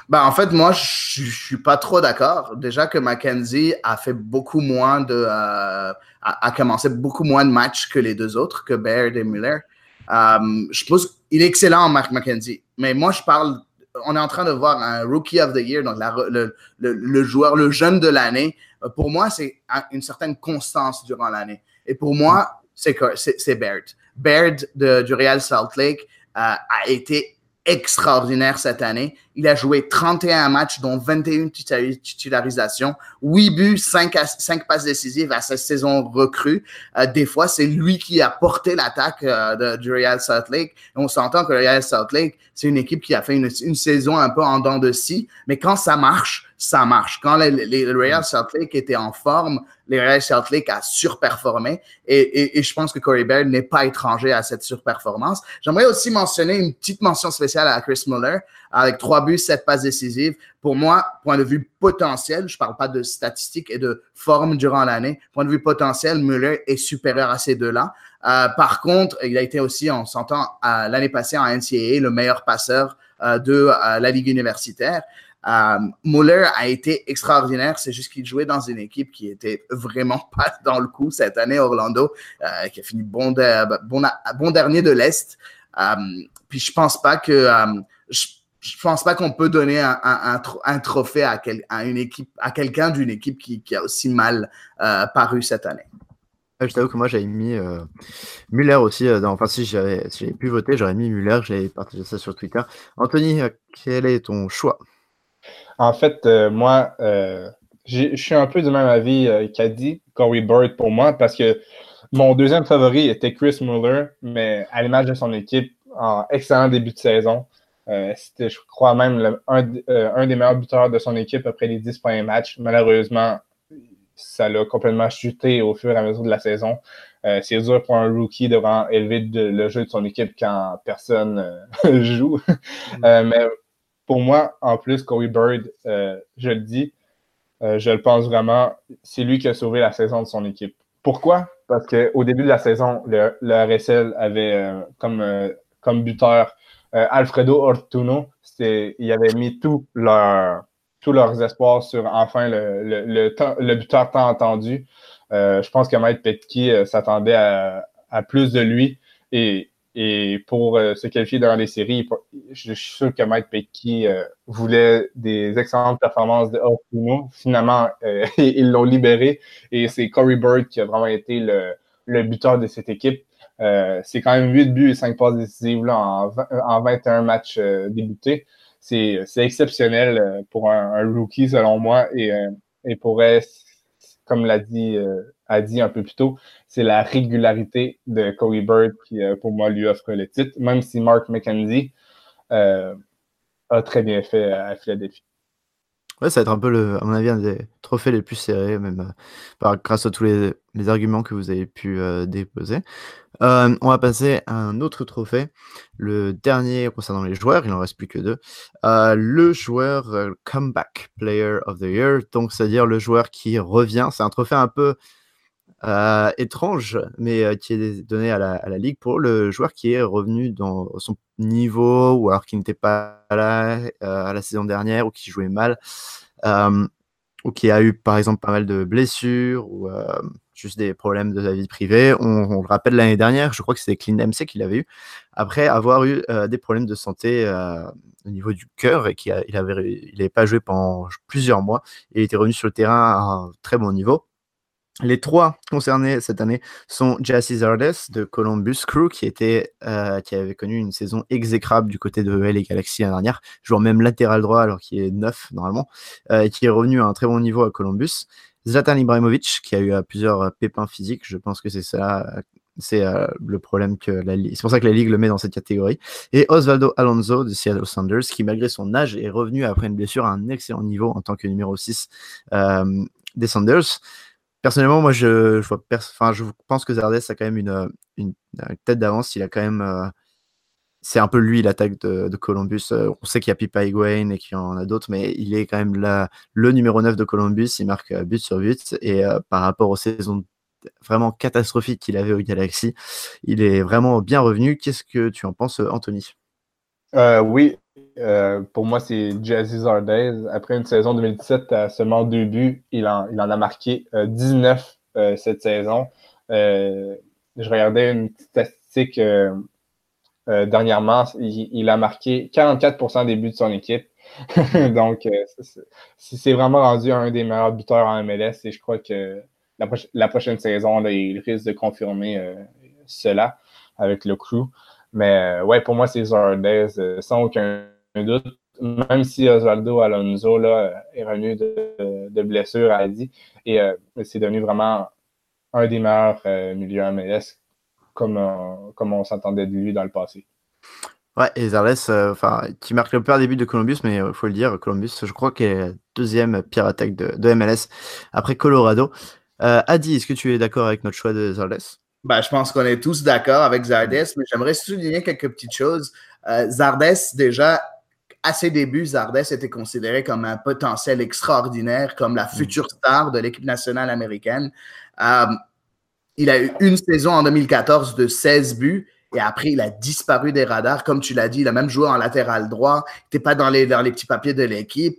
Speaker 5: Ben, en fait, moi, je, suis pas trop d'accord. Déjà que Mackenzie a fait beaucoup moins de, euh, a, a, commencé beaucoup moins de matchs que les deux autres, que Baird et Miller. Um, je pense qu'il est excellent, Mark McKenzie. Mais moi, je parle, on est en train de voir un Rookie of the Year, donc le, le, le, joueur, le jeune de l'année. Pour moi, c'est une certaine constance durant l'année. Et pour moi, c'est Baird. Baird de, du Real Salt Lake euh, a été extraordinaire cette année. Il a joué 31 matchs, dont 21 titularisations, 8 buts, 5, 5 passes décisives à cette saison recrue. Euh, des fois, c'est lui qui a porté l'attaque euh, du Real Salt Lake. On s'entend que le Real Salt Lake, c'est une équipe qui a fait une, une, saison un peu en dents de scie, mais quand ça marche, ça marche. Quand les, les, le Real Salt Lake était en forme, le Real Salt Lake a surperformé et, et, et je pense que Corey Baird n'est pas étranger à cette surperformance. J'aimerais aussi mentionner une petite mention spéciale à Chris Muller avec trois buts, sept passes décisives. Pour moi, point de vue potentiel, je parle pas de statistiques et de forme durant l'année, point de vue potentiel, Muller est supérieur à ces deux-là. Euh, par contre, il a été aussi, on s'entend, euh, l'année passée en NCAA, le meilleur passeur euh, de la Ligue universitaire. Um, Muller a été extraordinaire, c'est juste qu'il jouait dans une équipe qui était vraiment pas dans le coup cette année, Orlando, euh, qui a fini bon, de, bon, bon, dernier de l'Est. Um, puis je pense pas que je, pense pas qu'on peut donner un, trophée à, une équipe, à quelqu'un d'une équipe qui, a aussi mal euh, paru cette année.
Speaker 3: Je t'avoue que moi j'avais mis euh, Muller aussi. Euh, enfin, si j'avais pu voter, j'aurais mis Muller. J'avais partagé ça sur Twitter. Anthony, quel est ton choix?
Speaker 4: En fait, euh, moi, euh, je suis un peu du même avis euh, qu'a dit Corey Bird pour moi, parce que mon deuxième favori était Chris Muller, mais à l'image de son équipe, en excellent début de saison. Euh, C'était, je crois, même le, un, euh, un, des meilleurs buteurs de son équipe après les 10 premiers matchs. Malheureusement, ça l'a complètement chuté au fur et à mesure de la saison. Euh, c'est dur pour un rookie de vraiment élever de, le jeu de son équipe quand personne joue. Mm. mais pour moi, en plus, Corey Bird, euh, je le dis, euh, je le pense vraiment, c'est lui qui a sauvé la saison de son équipe. Pourquoi? Parce qu'au début de la saison, le, RSL avait euh, comme, comme buteur Alfredo Ortuno. Il avait mis tout leur, tous leurs espoirs sur enfin le, le, le, buteur tant entendu. je pense que Mike Petke s'attendait à, à, plus de lui. Et et pour euh, se qualifier dans les séries, je suis sûr que Mike Petke euh, voulait des excellentes performances de Ortuno. Finalement, euh, ils l'ont libéré et c'est Corey Bird qui a vraiment été le, le buteur de cette équipe. Euh, c'est quand même 8 buts et 5 passes décisives là, en, 20, en 21 matchs débutés. C'est exceptionnel pour un, un, rookie, selon moi, et, et pourrait, comme l'a dit a dit un peu plus tôt, c'est la régularité de Corey Bird qui, euh, pour moi, lui offre le titre, même si Mark McKenzie euh, a très bien fait à Philadelphie.
Speaker 3: Ouais, ça va être un peu, le, à mon avis, un des trophées les plus serrés, même euh, grâce à tous les, arguments que vous avez pu déposer. On va passer à un autre trophée, le dernier concernant les joueurs, il n'en reste plus que deux. Le joueur Comeback Player of the Year, donc c'est-à-dire le joueur qui revient. C'est un trophée un peu euh, étrange, mais euh, qui est donné à la, à la, Ligue pour le joueur qui est revenu dans son niveau, ou alors qui n'était pas là euh, à la saison dernière, ou qui jouait mal, ou qui a eu par exemple pas mal de blessures, ou juste des problèmes de la vie privée. On, le rappelle l'année dernière, je crois que c'était Clean MC qui l'avait eu, après avoir eu des problèmes de santé au niveau du cœur et qu'il il avait, il n'avait pas joué pendant plusieurs mois. Et il était revenu sur le terrain à un très bon niveau. Les trois concernés cette année sont Jesse Zardes de Columbus Crew, qui, était, euh, qui avait connu une saison exécrable du côté de LA Galaxy l'année dernière, jouant même latéral droit alors qu'il est neuf normalement, euh, et qui est revenu à un très bon niveau à Columbus. Zlatan Ibrahimovic, qui a eu plusieurs pépins physiques, je pense que c'est ça, c'est euh, le problème que la Ligue. C'est pour ça que la Ligue le met dans cette catégorie. Et Osvaldo Alonso de Seattle Sounders, qui malgré son âge est revenu après une blessure à un excellent niveau en tant que numéro 6 euh, des Sounders. Personnellement, moi, je, pense que Zardes a quand même une, une, tête d'avance. Il a quand même. Euh, c'est un peu lui l'attaque de, Columbus. Euh, on sait qu'il y a Pipa Higuain et qu'il y en a d'autres, mais il est quand même le numéro 9 de Columbus. Il marque euh, but sur but. Et euh, par rapport aux saisons vraiment catastrophiques qu'il avait au Galaxy, il est vraiment bien revenu. Qu'est-ce que tu en penses, Anthony?
Speaker 4: Euh, Oui, euh, pour moi, c'est Jazzy Zardes. Après une saison 2017 à seulement deux buts, il en, il en a marqué euh, 19 euh, cette saison. Euh, je regardais une statistique euh, dernièrement. Il, a marqué 44% des buts de son équipe. Donc, c'est vraiment rendu un des meilleurs buteurs en MLS et je crois que la, prochaine saison, là, il risque de confirmer cela avec le crew. Mais ouais, pour moi, c'est Zardes, sans aucun doute, même si Osvaldo Alonso là, est revenu de, de blessure, a dit, et euh, c'est devenu vraiment un des meilleurs euh, milieux MLS, comme, euh, comme on s'entendait de lui dans le passé.
Speaker 3: Ouais, et Zarles, enfin, qui marque le pire début de Columbus, mais il faut le dire, Columbus, je crois qu'il est la deuxième pire attaque de, de MLS après Colorado. Adi, est-ce que tu es d'accord avec notre choix de Zarles
Speaker 5: ben, je pense qu'on est tous d'accord avec Zardes, mais j'aimerais souligner quelques petites choses. Euh, Zardes, déjà, à ses débuts, Zardes était considéré comme un potentiel extraordinaire, comme la future star de l'équipe nationale américaine. Euh, il a eu une saison en 2014 de 16 buts et après, il a disparu des radars. Comme tu l'as dit, il a même joué en latéral droit. Il n'était pas dans les, dans les petits papiers de l'équipe.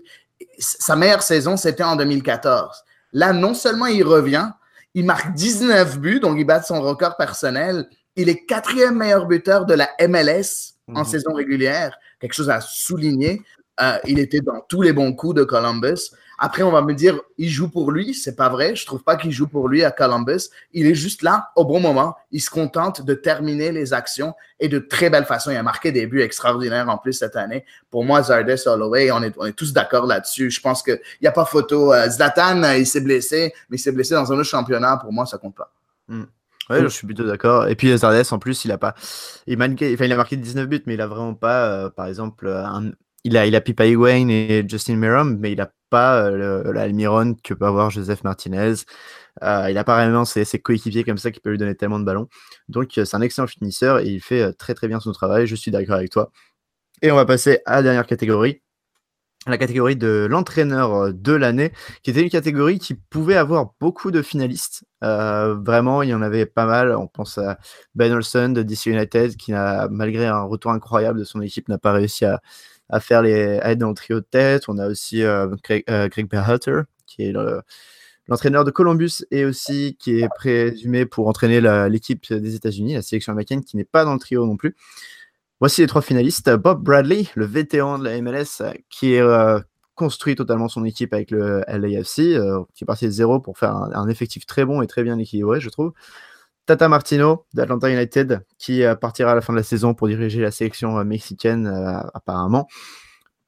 Speaker 5: Sa meilleure saison, c'était en 2014. Là, non seulement il revient, il marque 19 buts, donc il bat son record personnel. Il est quatrième meilleur buteur de la MLS en mhm. saison régulière. Quelque chose à souligner. Euh, il était dans tous les bons coups de Columbus. Après, on va me dire, il joue pour lui. C'est pas vrai. Je trouve pas qu'il joue pour lui à Columbus. Il est juste là au bon moment. Il se contente de terminer les actions et de très belle façon. Il a marqué des buts extraordinaires en plus cette année. Pour moi, Zardes Holloway, on est, on est tous d'accord là-dessus. Je pense qu'il n'y a pas photo. Euh, Zlatan, il s'est blessé, mais il s'est blessé dans un autre championnat. Pour moi, ça compte pas.
Speaker 3: Mm. Oui, je suis plutôt d'accord. Et puis Zardes, en plus, il a pas, il, manqué, enfin, il a marqué 19 buts, mais il a vraiment pas, euh, par exemple, un, il a, il a Pipa Higuain et Justin Miram, mais il n'a pas euh, l'Almiron que peut avoir Joseph Martinez. Euh, il n'a pas vraiment ses, ses coéquipiers comme ça qui peuvent lui donner tellement de ballons. Donc, euh, c'est un excellent finisseur et il fait euh, très très bien son travail. Je suis d'accord avec toi. Et on va passer à la dernière catégorie la catégorie de l'entraîneur de l'année, qui était une catégorie qui pouvait avoir beaucoup de finalistes. Euh, vraiment, il y en avait pas mal. On pense à Ben Olsen de DC United, qui, malgré un retour incroyable de son équipe, n'a pas réussi à, faire les, être dans le trio de tête. On a aussi euh, Greg, euh, Berhalter, qui est l'entraîneur de Columbus et aussi qui est présumé pour entraîner l'équipe des États-Unis, la sélection américaine, qui n'est pas dans le trio non plus. Voici les trois finalistes. Bob Bradley, le vétéran de la MLS, qui est euh, construit totalement son équipe avec le LAFC, euh, qui est parti de zéro pour faire un, effectif très bon et très bien équilibré, je trouve. Tata Martino d'Atlanta United, qui euh, partira à la fin de la saison pour diriger la sélection euh, mexicaine euh, apparemment.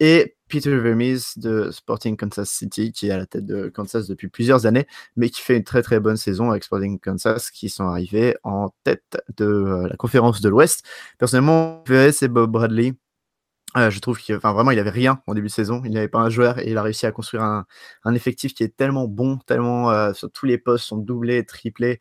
Speaker 3: Et Peter Vermees de Sporting Kansas City, qui est à la tête de Kansas depuis plusieurs années, mais qui fait une très très bonne saison avec Sporting Kansas, qui sont arrivés en tête de la conférence de l'Ouest. Personnellement, c'est Bob Bradley je trouve qu'il enfin, vraiment, il avait rien en début de saison. Il n'avait pas un joueur et il a réussi à construire un, un effectif qui est tellement bon, tellement sur tous les postes sont doublés, triplés.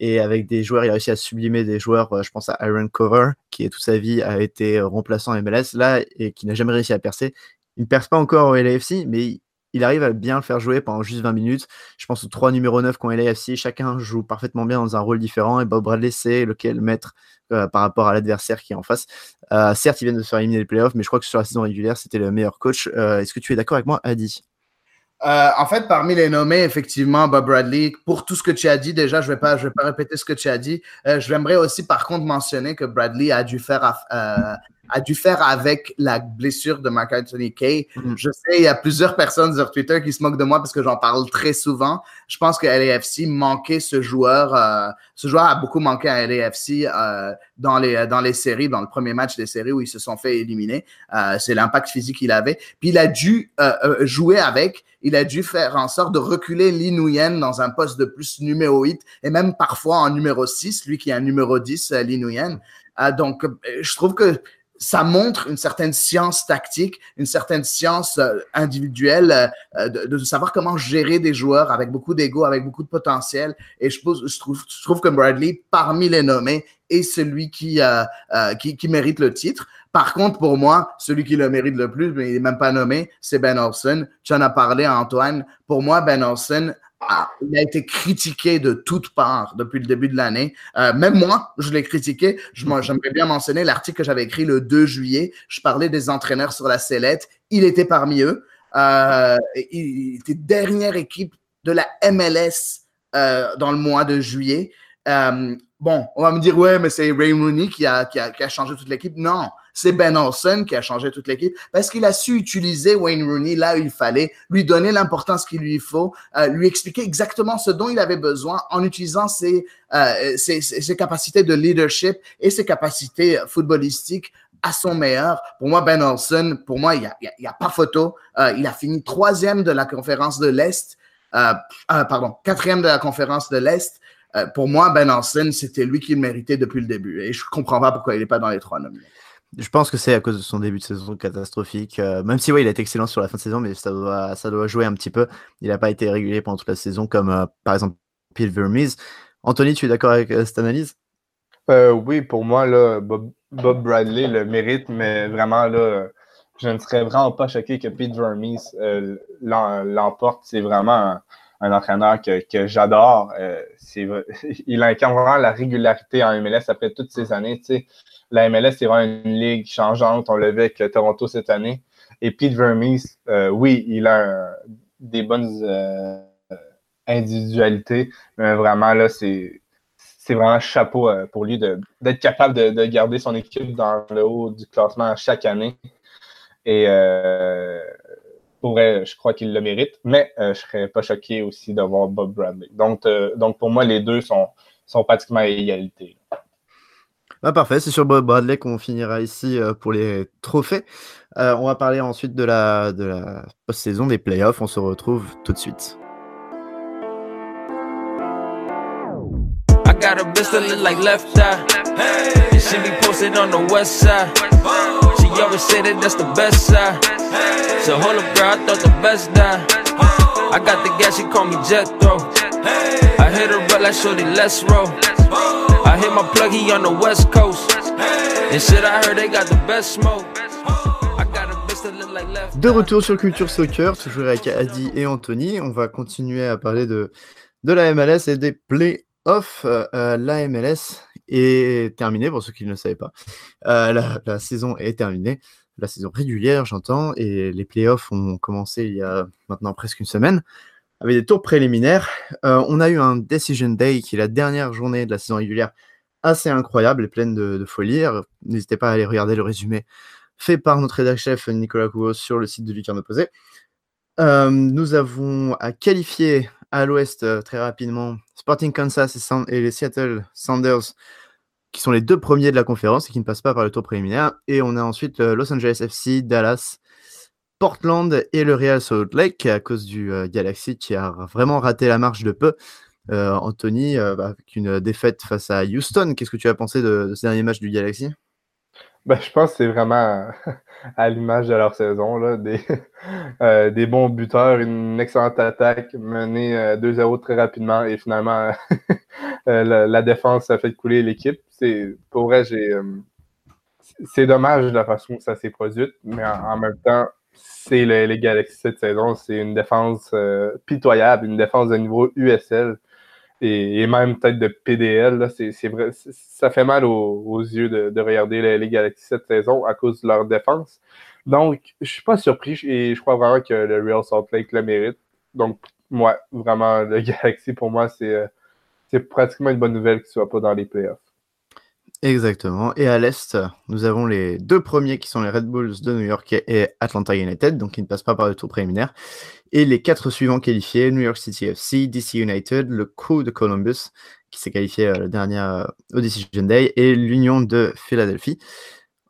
Speaker 3: Et avec des joueurs, il a réussi à sublimer des joueurs. je pense à Iron Cover, qui toute sa vie a été remplaçant MLS là et qui n'a jamais réussi à percer. Il ne perce pas encore au LAFC, mais il arrive à bien le faire jouer pendant juste 20 minutes. Je pense aux trois numéros 9 qu'on LAFC, chacun joue parfaitement bien dans un rôle différent et Bob Bradley sait lequel mettre euh, par rapport à l'adversaire qui est en face. Euh, certes, ils viennent de se faire éliminer les playoffs, mais je crois que sur la saison régulière, c'était le meilleur coach. Euh, est-ce que tu es d'accord avec moi, Adi?
Speaker 5: En fait, parmi les nommés, effectivement, Bob Bradley, pour tout ce que tu as dit, déjà, je ne vais, pas, vais répéter ce que tu as dit. je j'aimerais aussi, par contre, mentionner que Bradley a dû faire a dû faire avec la blessure de Mark Anthony Kay. Mm. Je sais, il y a plusieurs personnes sur Twitter qui se moquent de moi parce que j'en parle très souvent. Je pense que LAFC manquait ce joueur. Euh, ce joueur a beaucoup manqué à LAFC euh, dans, les, dans les séries, dans le premier match des séries où ils se sont fait éliminer. Euh, c'est l'impact physique qu'il avait. Puis il a dû jouer avec. Il a dû faire en sorte de reculer Lee Nguyen dans un poste de plus numéro 8 et même parfois en numéro 6, lui qui est un numéro 10, Lee Nguyen. donc, je trouve que ça montre une certaine science tactique, une certaine science euh, individuelle euh, de, de, savoir comment gérer des joueurs avec beaucoup d'ego, avec beaucoup de potentiel. Et je, je, trouve, je trouve que Bradley, parmi les nommés, est celui qui, euh, qui, qui, mérite le titre. Par contre, pour moi, celui qui le mérite le plus, mais il n'est même pas nommé, c'est Ben Olsen. Tu en as parlé Antoine. Pour moi, Ben Olsen ah, il a été critiqué de toutes parts depuis le début de l'année. Euh, même moi, je l'ai critiqué. J'aimerais bien mentionner l'article que j'avais écrit le 2 juillet. Je parlais des entraîneurs sur la sellette. Il était parmi eux. Euh, il était dernière équipe de la MLS euh, dans le mois de juillet. Euh, bon, on va me dire, ouais, mais c'est Ray Mooney qui a, qui a, qui a changé toute l'équipe. Non, c'est Ben Olsen qui a changé toute l'équipe parce qu'il a su utiliser Wayne Rooney là où il fallait, lui donner l'importance qu'il lui faut, euh, lui expliquer exactement ce dont il avait besoin en utilisant ses, euh, ses, ses, capacités de leadership et ses capacités footballistiques à son meilleur. Pour moi, Ben Olsen, pour moi, il n'y a, y a, pas photo. Euh, il a fini troisième de la conférence de l'Est, euh, euh, pardon, quatrième de la conférence de l'Est. Euh, pour moi, Ben Olsen, c'était lui qui le méritait depuis le début. Et je comprends pas pourquoi il n'est pas dans les trois nominés.
Speaker 3: Je pense que c'est à cause de son début de saison catastrophique. Euh, même si, oui, il a été excellent sur la fin de saison, mais ça doit, ça doit jouer un petit peu. Il n'a pas été régulier pendant toute la saison, comme euh, par exemple Phil Vermees. Anthony, tu es d'accord avec cette analyse?
Speaker 4: Oui, pour moi, Bob, Bradley le mérite, mais vraiment, là, je ne serais vraiment pas choqué que Pete Vermees l'emporte. C'est vraiment un entraîneur que, j'adore. Euh, il incarne vraiment la régularité en MLS après toutes ces années. La MLS, c'est vraiment une ligue changeante. On l'a vu avec Toronto cette année. Et Pete Vermees, euh, oui, il a des bonnes euh, individualités, mais vraiment, là, c'est vraiment chapeau pour lui d'être capable de, de, garder son équipe dans le haut du classement chaque année. Et euh, je crois qu'il le mérite, mais euh, je serais pas choqué aussi d'avoir Bob Bradley. Donc, euh, donc pour moi, les deux sont, sont pratiquement à égalité.
Speaker 3: Ah, parfait, c'est sur Bob Bradley qu'on finira ici euh, pour les trophées. on va parler ensuite de la, de la post-saison, des playoffs. On se retrouve tout de suite. I hit my on the west coast. And shit, I heard they got the best smoke. De retour sur Culture Soccer, toujours avec Adi et Anthony. On va continuer à parler de, de la MLS et des play off, euh, euh, la MLS est terminée, pour ceux qui ne le savaient pas. Euh, la, saison est terminée, la saison régulière, j'entends, et les playoffs ont commencé il y a maintenant presque une semaine, avec des tours préliminaires. on a eu un Decision Day, qui est la dernière journée de la saison régulière, assez incroyable et pleine de, folie. N'hésitez pas à aller regarder le résumé fait par notre rédacteur-chef Nicolas Couvos sur le site de Lucarne Opposé. nous avons à qualifier à l'ouest euh, très rapidement. Sporting Kansas et, les Seattle Sounders, qui sont les deux premiers de la conférence et qui ne passent pas par le tour préliminaire. Et on a ensuite Los Angeles FC, Dallas, Portland et le Real Salt Lake à cause du euh, Galaxy qui a vraiment raté la marche de peu. Euh, Anthony, bah, avec une défaite face à Houston, qu'est-ce que tu as pensé de, ce dernier match du Galaxy?
Speaker 4: Ben, je pense que c'est vraiment à l'image de leur saison. Là, des, euh, bons buteurs, une excellente attaque, menée 2-0 très rapidement et finalement la, défense a fait couler l'équipe. Pour vrai, c'est dommage de la façon que ça s'est produit, mais en, même temps, c'est les Galaxies cette saison. C'est une défense pitoyable, une défense de niveau USL et, même peut-être de PDL. C'est vrai, ça fait mal aux, yeux de, regarder les, Galaxies cette saison à cause de leur défense. Donc, je suis pas surpris et je crois vraiment que le Real Salt Lake le mérite. Donc, moi, vraiment, le Galaxy, pour moi, c'est pratiquement une bonne nouvelle qu'il soit pas dans les playoffs.
Speaker 3: Exactement. Et à l'Est, nous avons les deux premiers qui sont les Red Bulls de New York et Atlanta United, donc qui ne passent pas par le tour préliminaire. Et les quatre suivants qualifiés, New York City FC, DC United, le Crew de Columbus, qui s'est qualifié à la dernière au Decision Day, et l'Union de Philadelphie.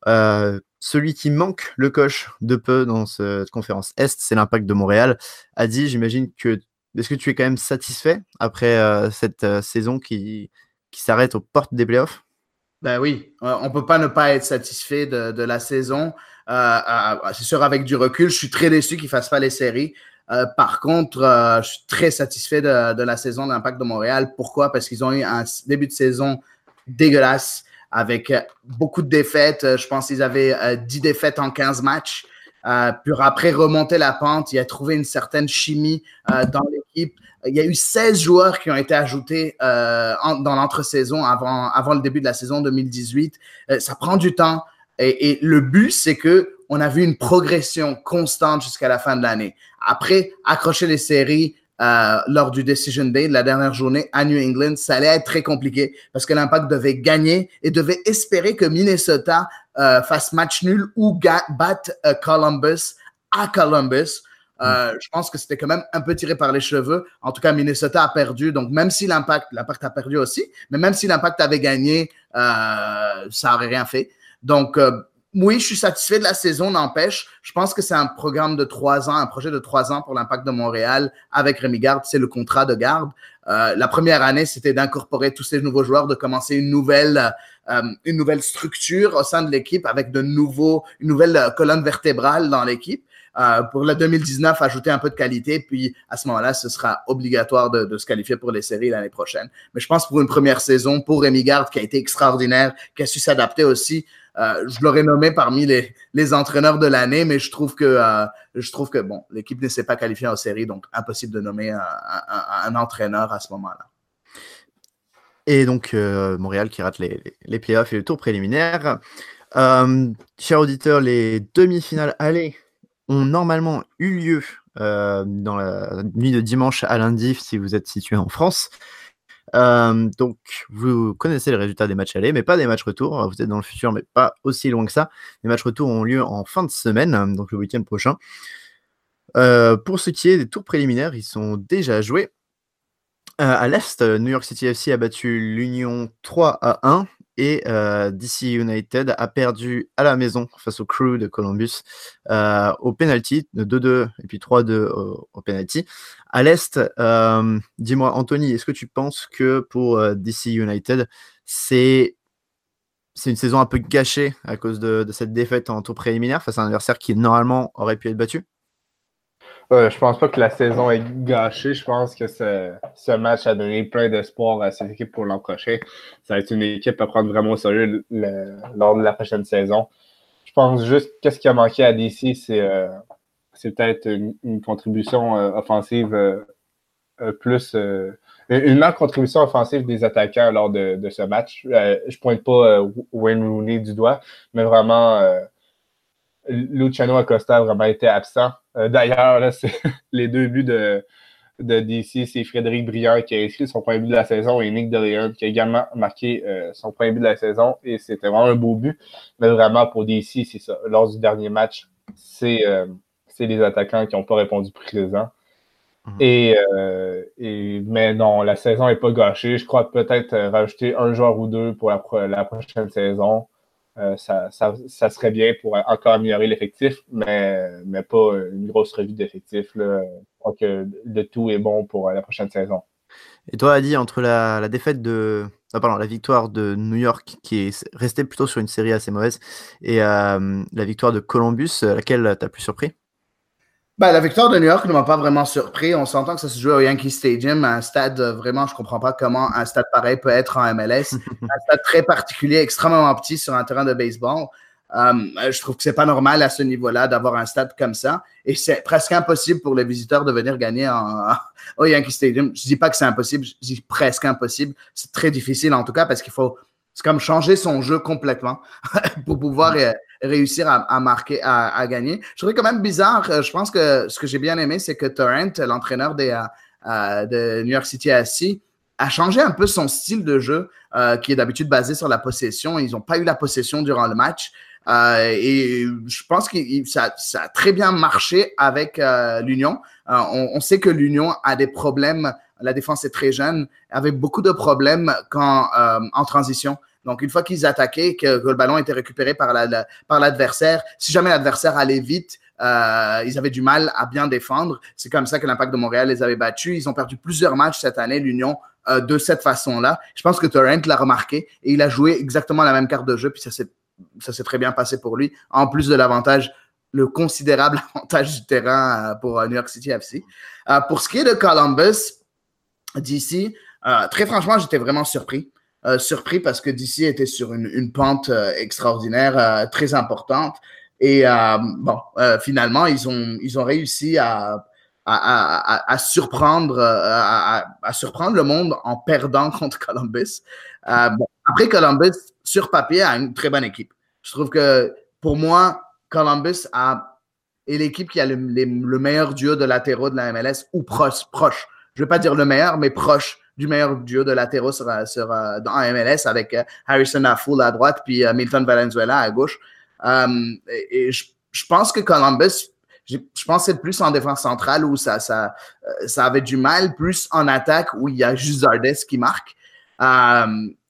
Speaker 3: Euh, celui qui manque le coche de peu dans cette conférence Est, c'est l'impact de Montréal. A dit, j'imagine que. Est-ce que tu es quand même satisfait après euh, cette euh, saison qui, qui s'arrête aux portes des playoffs?
Speaker 5: Ben oui, euh, on ne peut pas ne pas être satisfait de, la saison. Euh, euh, c'est sûr, avec du recul, je suis très déçu qu'ils ne fassent pas les séries. par contre, je suis très satisfait de, la saison de l'Impact de Montréal. Pourquoi? Parce qu'ils ont eu un début de saison dégueulasse avec beaucoup de défaites. Je pense qu'ils avaient 10 défaites en 15 matchs. puis après remonter la pente, il a trouvé une certaine chimie dans Il y a eu 16 joueurs qui ont été ajoutés euh, dans l'entre-saison avant, avant le début de la saison 2018. Euh, ça prend du temps. Et, le but, c'est que on a vu une progression constante jusqu'à la fin de l'année. Après, accrocher les séries euh, lors du Decision Day, de la dernière journée à New England, ça allait être très compliqué parce que l'Impact devait gagner et devait espérer que Minnesota fasse match nul ou batte Columbus à Columbus euh, je pense que c'était quand même un peu tiré par les cheveux. En tout cas, Minnesota a perdu. Donc, même si l'impact, l'impact a perdu aussi, mais même si l'impact avait gagné, euh, ça n'aurait rien fait. Donc, euh, oui, je suis satisfait de la saison, n'empêche. Je pense que c'est un programme de trois ans, un projet de trois ans pour l'impact de Montréal avec Rémi Garde. C'est le contrat de garde. la première année, c'était d'incorporer tous ces nouveaux joueurs, de commencer une nouvelle, une nouvelle structure au sein de l'équipe avec de nouveaux, une nouvelle colonne vertébrale dans l'équipe. Euh, pour le 2019, ajouter un peu de qualité, puis à ce moment-là, ce sera obligatoire de, se qualifier pour les séries l'année prochaine. Mais je pense pour une première saison, pour Rémi Garde, qui a été extraordinaire, qui a su s'adapter aussi, euh, je l'aurais nommé parmi les, entraîneurs de l'année, mais je trouve que euh, je trouve que bon, l'équipe ne s'est pas qualifiée en série, donc impossible de nommer un, entraîneur à ce moment-là.
Speaker 3: Et donc Montréal qui rate les, playoffs et le tour préliminaire. cher auditeur, les demi-finales allez ont normalement eu lieu euh, dans la nuit de dimanche à lundi si vous êtes situé en France. Euh, donc, vous connaissez les résultats des matchs allés, mais pas des matchs retour. Vous êtes dans le futur, mais pas aussi loin que ça. Les matchs retour ont lieu en fin de semaine, donc le week-end prochain. Euh, pour ce qui est des tours préliminaires, ils sont déjà joués. à l'Est, New York City FC a battu l'Union 3 à 1 et euh, DC United a perdu à la maison face au crew de Columbus euh, au penalty, de 2-2 et puis 3-2 au, penalty. À l'Est, euh, dis-moi, Anthony, est-ce que tu penses que pour DC United, c'est c'est une saison un peu gâchée à cause de, de, cette défaite en tour préliminaire face à un adversaire qui normalement aurait pu être battu?
Speaker 4: Euh, je pense pas que la saison est gâchée. Je pense que ce, ce match a donné plein d'espoir à cette équipe pour l'an prochain. Ça va être une équipe à prendre vraiment au sérieux lors de la prochaine saison. Je pense juste qu'est-ce qui a manqué à DC, c'est euh, peut-être une, contribution euh, offensive euh, plus. une contribution offensive des attaquants lors de, de ce match. je pointe pas Wayne Rooney du doigt, mais vraiment Luciano Acosta a vraiment été absent. Euh, d'ailleurs, les deux buts de, de DC, c'est Frédéric Briand qui a inscrit son premier but de la saison et Nick DeLeon qui a également marqué euh, son premier but de la saison. Et c'était vraiment un beau but. Mais vraiment, pour DC, c'est ça. Lors du dernier match, c'est euh, les attaquants qui n'ont pas répondu présent. Mhm. Et, et, mais non, la saison n'est pas gâchée. Je crois peut-être rajouter un joueur ou deux pour la, la prochaine saison. Euh, ça, serait bien pour encore améliorer l'effectif, mais, mais pas une grosse revue d'effectif. Je crois que le tout est bon pour la prochaine saison.
Speaker 3: Et toi, Adi, entre la, défaite de, pardon, la victoire de New York qui est restée plutôt sur une série assez mauvaise et la victoire de Columbus, laquelle t'as plus surpris?
Speaker 5: Ben, la victoire de New York ne m'a pas vraiment surpris. On s'entend que ça se joue au Yankee Stadium, un stade vraiment, je comprends pas comment un stade pareil peut être en MLS. un stade très particulier, extrêmement petit sur un terrain de baseball. Euh, je trouve que c'est pas normal à ce niveau-là d'avoir un stade comme ça. Et c'est presque impossible pour les visiteurs de venir gagner en, au Yankee Stadium. Je dis pas que c'est impossible, je dis presque impossible. C'est très difficile en tout cas parce qu'il faut, c'est comme changer son jeu complètement pour pouvoir euh, réussir à, marquer, à, gagner. Je trouvais quand même bizarre. Euh, je pense que ce que j'ai bien aimé, c'est que Torrent, l'entraîneur des, de New York City SC, a changé un peu son style de jeu, qui est d'habitude basé sur la possession. Ils n'ont pas eu la possession durant le match. Euh, et je pense que ça, a très bien marché avec euh, l'Union. Euh, on, sait que l'Union a des problèmes. La défense est très jeune, avait beaucoup de problèmes quand en transition. Donc, une fois qu'ils attaquaient, que, le ballon était récupéré par l'adversaire, si jamais l'adversaire allait vite, ils avaient du mal à bien défendre. C'est comme ça que l'Impact de Montréal les avait battus. Ils ont perdu plusieurs matchs cette année, l'Union, de cette façon-là. Je pense que Torrent l'a remarqué et il a joué exactement la même carte de jeu, puis ça s'est très bien passé pour lui. En plus de l'avantage, le considérable avantage du terrain euh, pour euh, New York City FC. Euh, pour ce qui est de Columbus, DC, très franchement, j'étais vraiment surpris. Surpris parce que DC était sur une, pente extraordinaire, très importante. Et bon, finalement, ils ont, ils ont réussi à, à, surprendre, à, surprendre le monde en perdant contre Columbus. après, Columbus, sur papier, a une très bonne équipe. Je trouve que pour moi, Columbus a, est l'équipe qui a le, meilleur duo de latéraux de la MLS ou proche. proche. Je ne vais pas dire le meilleur, mais proche du meilleur duo de latéraux sur, sur, euh, dans MLS avec euh, Harrison Afoul à droite puis euh, Milton Valenzuela à gauche. et, je, pense que Columbus, je, pense que c'est plus en défense centrale où ça, ça, ça avait du mal, plus en attaque où il y a juste Zardes qui marque.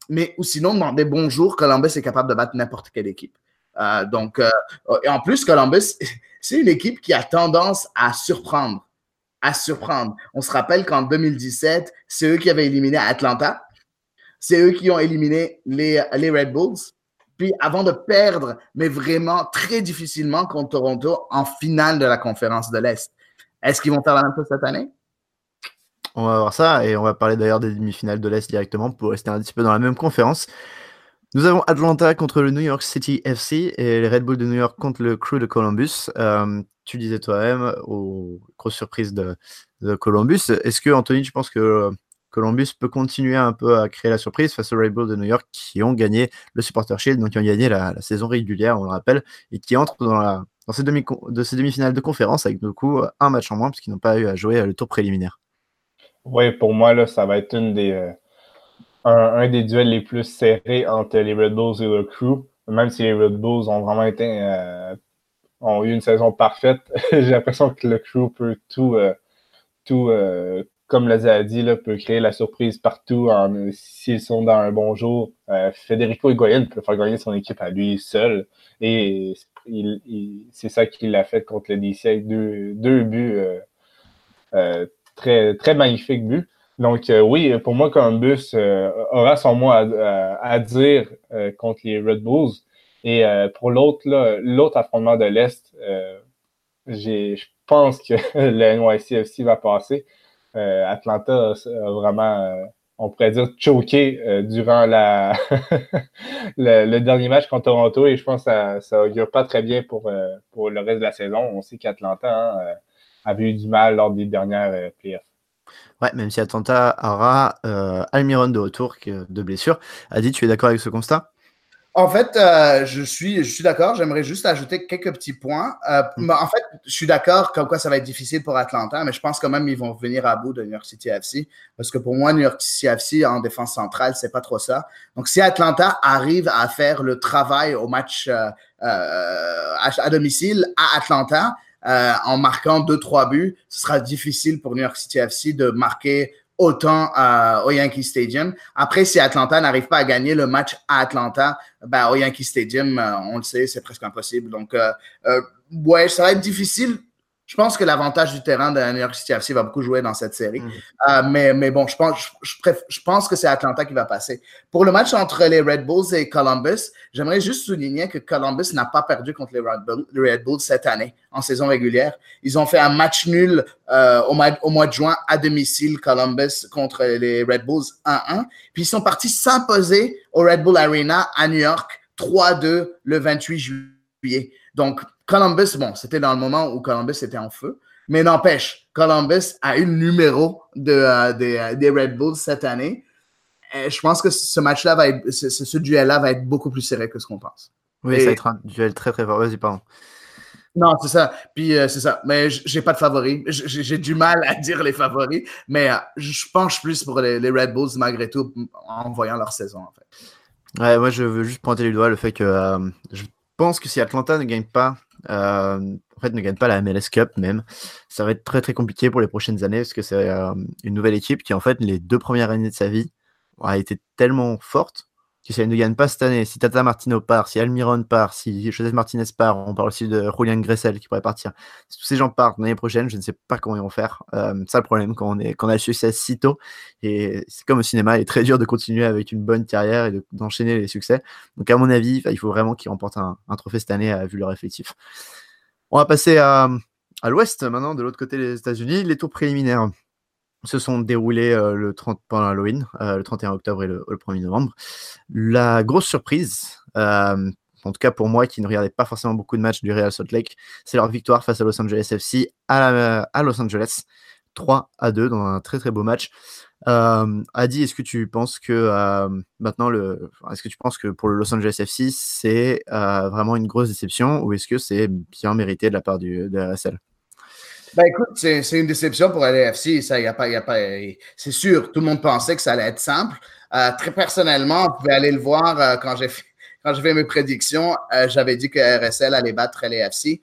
Speaker 5: Mais ou sinon, dans des bons jours, Columbus est capable de battre n'importe quelle équipe. Euh, donc, euh, et en plus, Columbus, c'est une équipe qui a tendance à surprendre. À surprendre. On se rappelle qu'en 2017, c'est eux qui avaient éliminé Atlanta. C'est eux qui ont éliminé les, les Red Bulls. Puis avant de perdre, mais vraiment très difficilement contre Toronto en finale de la conférence de l'Est. Est-ce qu'ils vont faire la même chose cette année?
Speaker 3: On va voir ça et on va parler d'ailleurs des demi-finales de l'Est directement pour rester un petit peu dans la même conférence. Nous avons Atlanta contre le New York City FC et les Red Bulls de New York contre le Crew de Columbus. Euh, tu disais toi-même, aux grosses surprises de, Columbus, est-ce que Anthony, tu penses que Columbus peut continuer un peu à créer la surprise face aux Red Bulls de New York qui ont gagné le Supporter Shield, donc qui ont gagné la, saison régulière, on le rappelle, et qui entrent dans, ces demi-finales de conférence avec du coup un match en moins puisqu'ils n'ont pas eu à jouer le tour préliminaire?
Speaker 4: Oui, pour moi, là, ça va être une des, euh, un, des duels les plus serrés entre les Red Bulls et le Crew. Même si les Red Bulls ont vraiment été euh, ont eu une saison parfaite, j'ai l'impression que le Crew peut tout, euh, tout comme Lazia a dit, peut créer la surprise partout s'ils sont dans un bon jour. Federico Higuain peut faire gagner son équipe à lui seul. Et c'est ça qu'il a fait contre le DC avec deux, deux buts très, très magnifique but. Donc, euh, oui, pour moi, Columbus euh, aura son mot à, dire euh, contre les Red Bulls. Et pour l'autre, l'autre affrontement de l'Est, je pense que le NYCFC va passer. Atlanta a vraiment, on pourrait dire, choqué durant la le, dernier match contre Toronto. Et je pense que ça, ça augure pas très bien pour, pour le reste de la saison. On sait qu'Atlanta hein, avait eu du mal lors des dernières playoffs.
Speaker 3: Ouais, même si Atlanta aura euh, Almiron de retour de blessure. Adi, tu es d'accord avec ce constat?
Speaker 5: En fait, euh, je suis, je suis d'accord. J'aimerais juste ajouter quelques petits points. Euh, mm. En fait, je suis d'accord comme quoi ça va être difficile pour Atlanta, mais je pense quand même qu'ils vont venir à bout de New York City FC. Parce que pour moi, New York City FC en défense centrale, c'est pas trop ça. Donc, si Atlanta arrive à faire le travail au match à, à domicile à Atlanta, euh, en marquant deux, trois buts, ce sera difficile pour New York City FC de marquer autant euh, au Yankee Stadium. Après, si Atlanta n'arrive pas à gagner le match à Atlanta, ben, au Yankee Stadium, euh, on le sait, c'est presque impossible. Donc, ouais, ça va être difficile. Je pense que l'avantage du terrain de New York City FC va beaucoup jouer dans cette série. Euh, mais, mais bon, je pense, je, je pense que c'est Atlanta qui va passer. Pour le match entre les Red Bulls et Columbus, j'aimerais juste souligner que Columbus n'a pas perdu contre les Red, Bulls, cette année en saison régulière. Ils ont fait un match nul euh, au, mois, au, mois, de juin à domicile, Columbus contre les Red Bulls 1-1. Puis ils sont partis s'imposer au Red Bull Arena à New York 3-2 le 28 juillet. Donc, Columbus, bon, c'était dans le moment où Columbus était en feu, mais n'empêche, Columbus a eu le numéro de, euh, euh, des, Red Bulls cette année. je pense que ce match-là va être, ce, duel-là va être beaucoup plus serré que ce qu'on pense.
Speaker 3: Oui, ça va être un duel très très fort. Vas-y, pardon.
Speaker 5: Non, c'est ça. Puis euh, c'est ça. Mais j'ai pas de favoris. J'ai du mal à dire les favoris, mais je penche plus pour les, Red Bulls malgré tout en voyant leur saison en fait.
Speaker 3: Ouais, moi je veux juste pointer du doigt le fait que je pense que si Atlanta ne gagne pas euh, en fait, ne gagne pas la MLS Cup même. Ça va être très très compliqué pour les prochaines années parce que c'est euh, une nouvelle équipe qui, en fait, les deux premières années de sa vie a été tellement forte si elle ne gagne pas cette année, si Tata Martino part, si Almiron part, si Joseph Martinez part, on parle aussi de Julian Gressel qui pourrait partir. Si tous ces gens partent l'année prochaine, je ne sais pas comment ils vont faire. Euh, ça le problème quand on, est, quand a le succès si tôt. Et c'est comme au cinéma, il est très dur de continuer avec une bonne carrière et d'enchaîner les succès. Donc à mon avis, il faut vraiment qu'ils remportent un, trophée cette année vu leur effectif. On va passer à, à l'ouest maintenant, de l'autre côté des États-Unis, les tours préliminaires se sont déroulés euh, le 30, pendant Halloween, euh, le 31 octobre et le, 1er novembre. La grosse surprise, euh, en tout cas pour moi qui ne regardais pas forcément beaucoup de matchs du Real Salt Lake, c'est leur victoire face à Los Angeles FC à, Los Angeles. 3 à 2 dans un très très beau match. Adi, est-ce que tu penses que maintenant le, est-ce que tu penses que pour le Los Angeles FC c'est vraiment une grosse déception ou est-ce que c'est bien mérité de la part de RSL
Speaker 5: ben écoute, c'est une déception pour LAFC. Ça, y a pas, y a pas, c'est sûr, tout le monde pensait que ça allait être simple. Euh, très personnellement, vous pouvez aller le voir euh, quand j'ai fait mes prédictions. Euh, j'avais dit que RSL allait battre LAFC.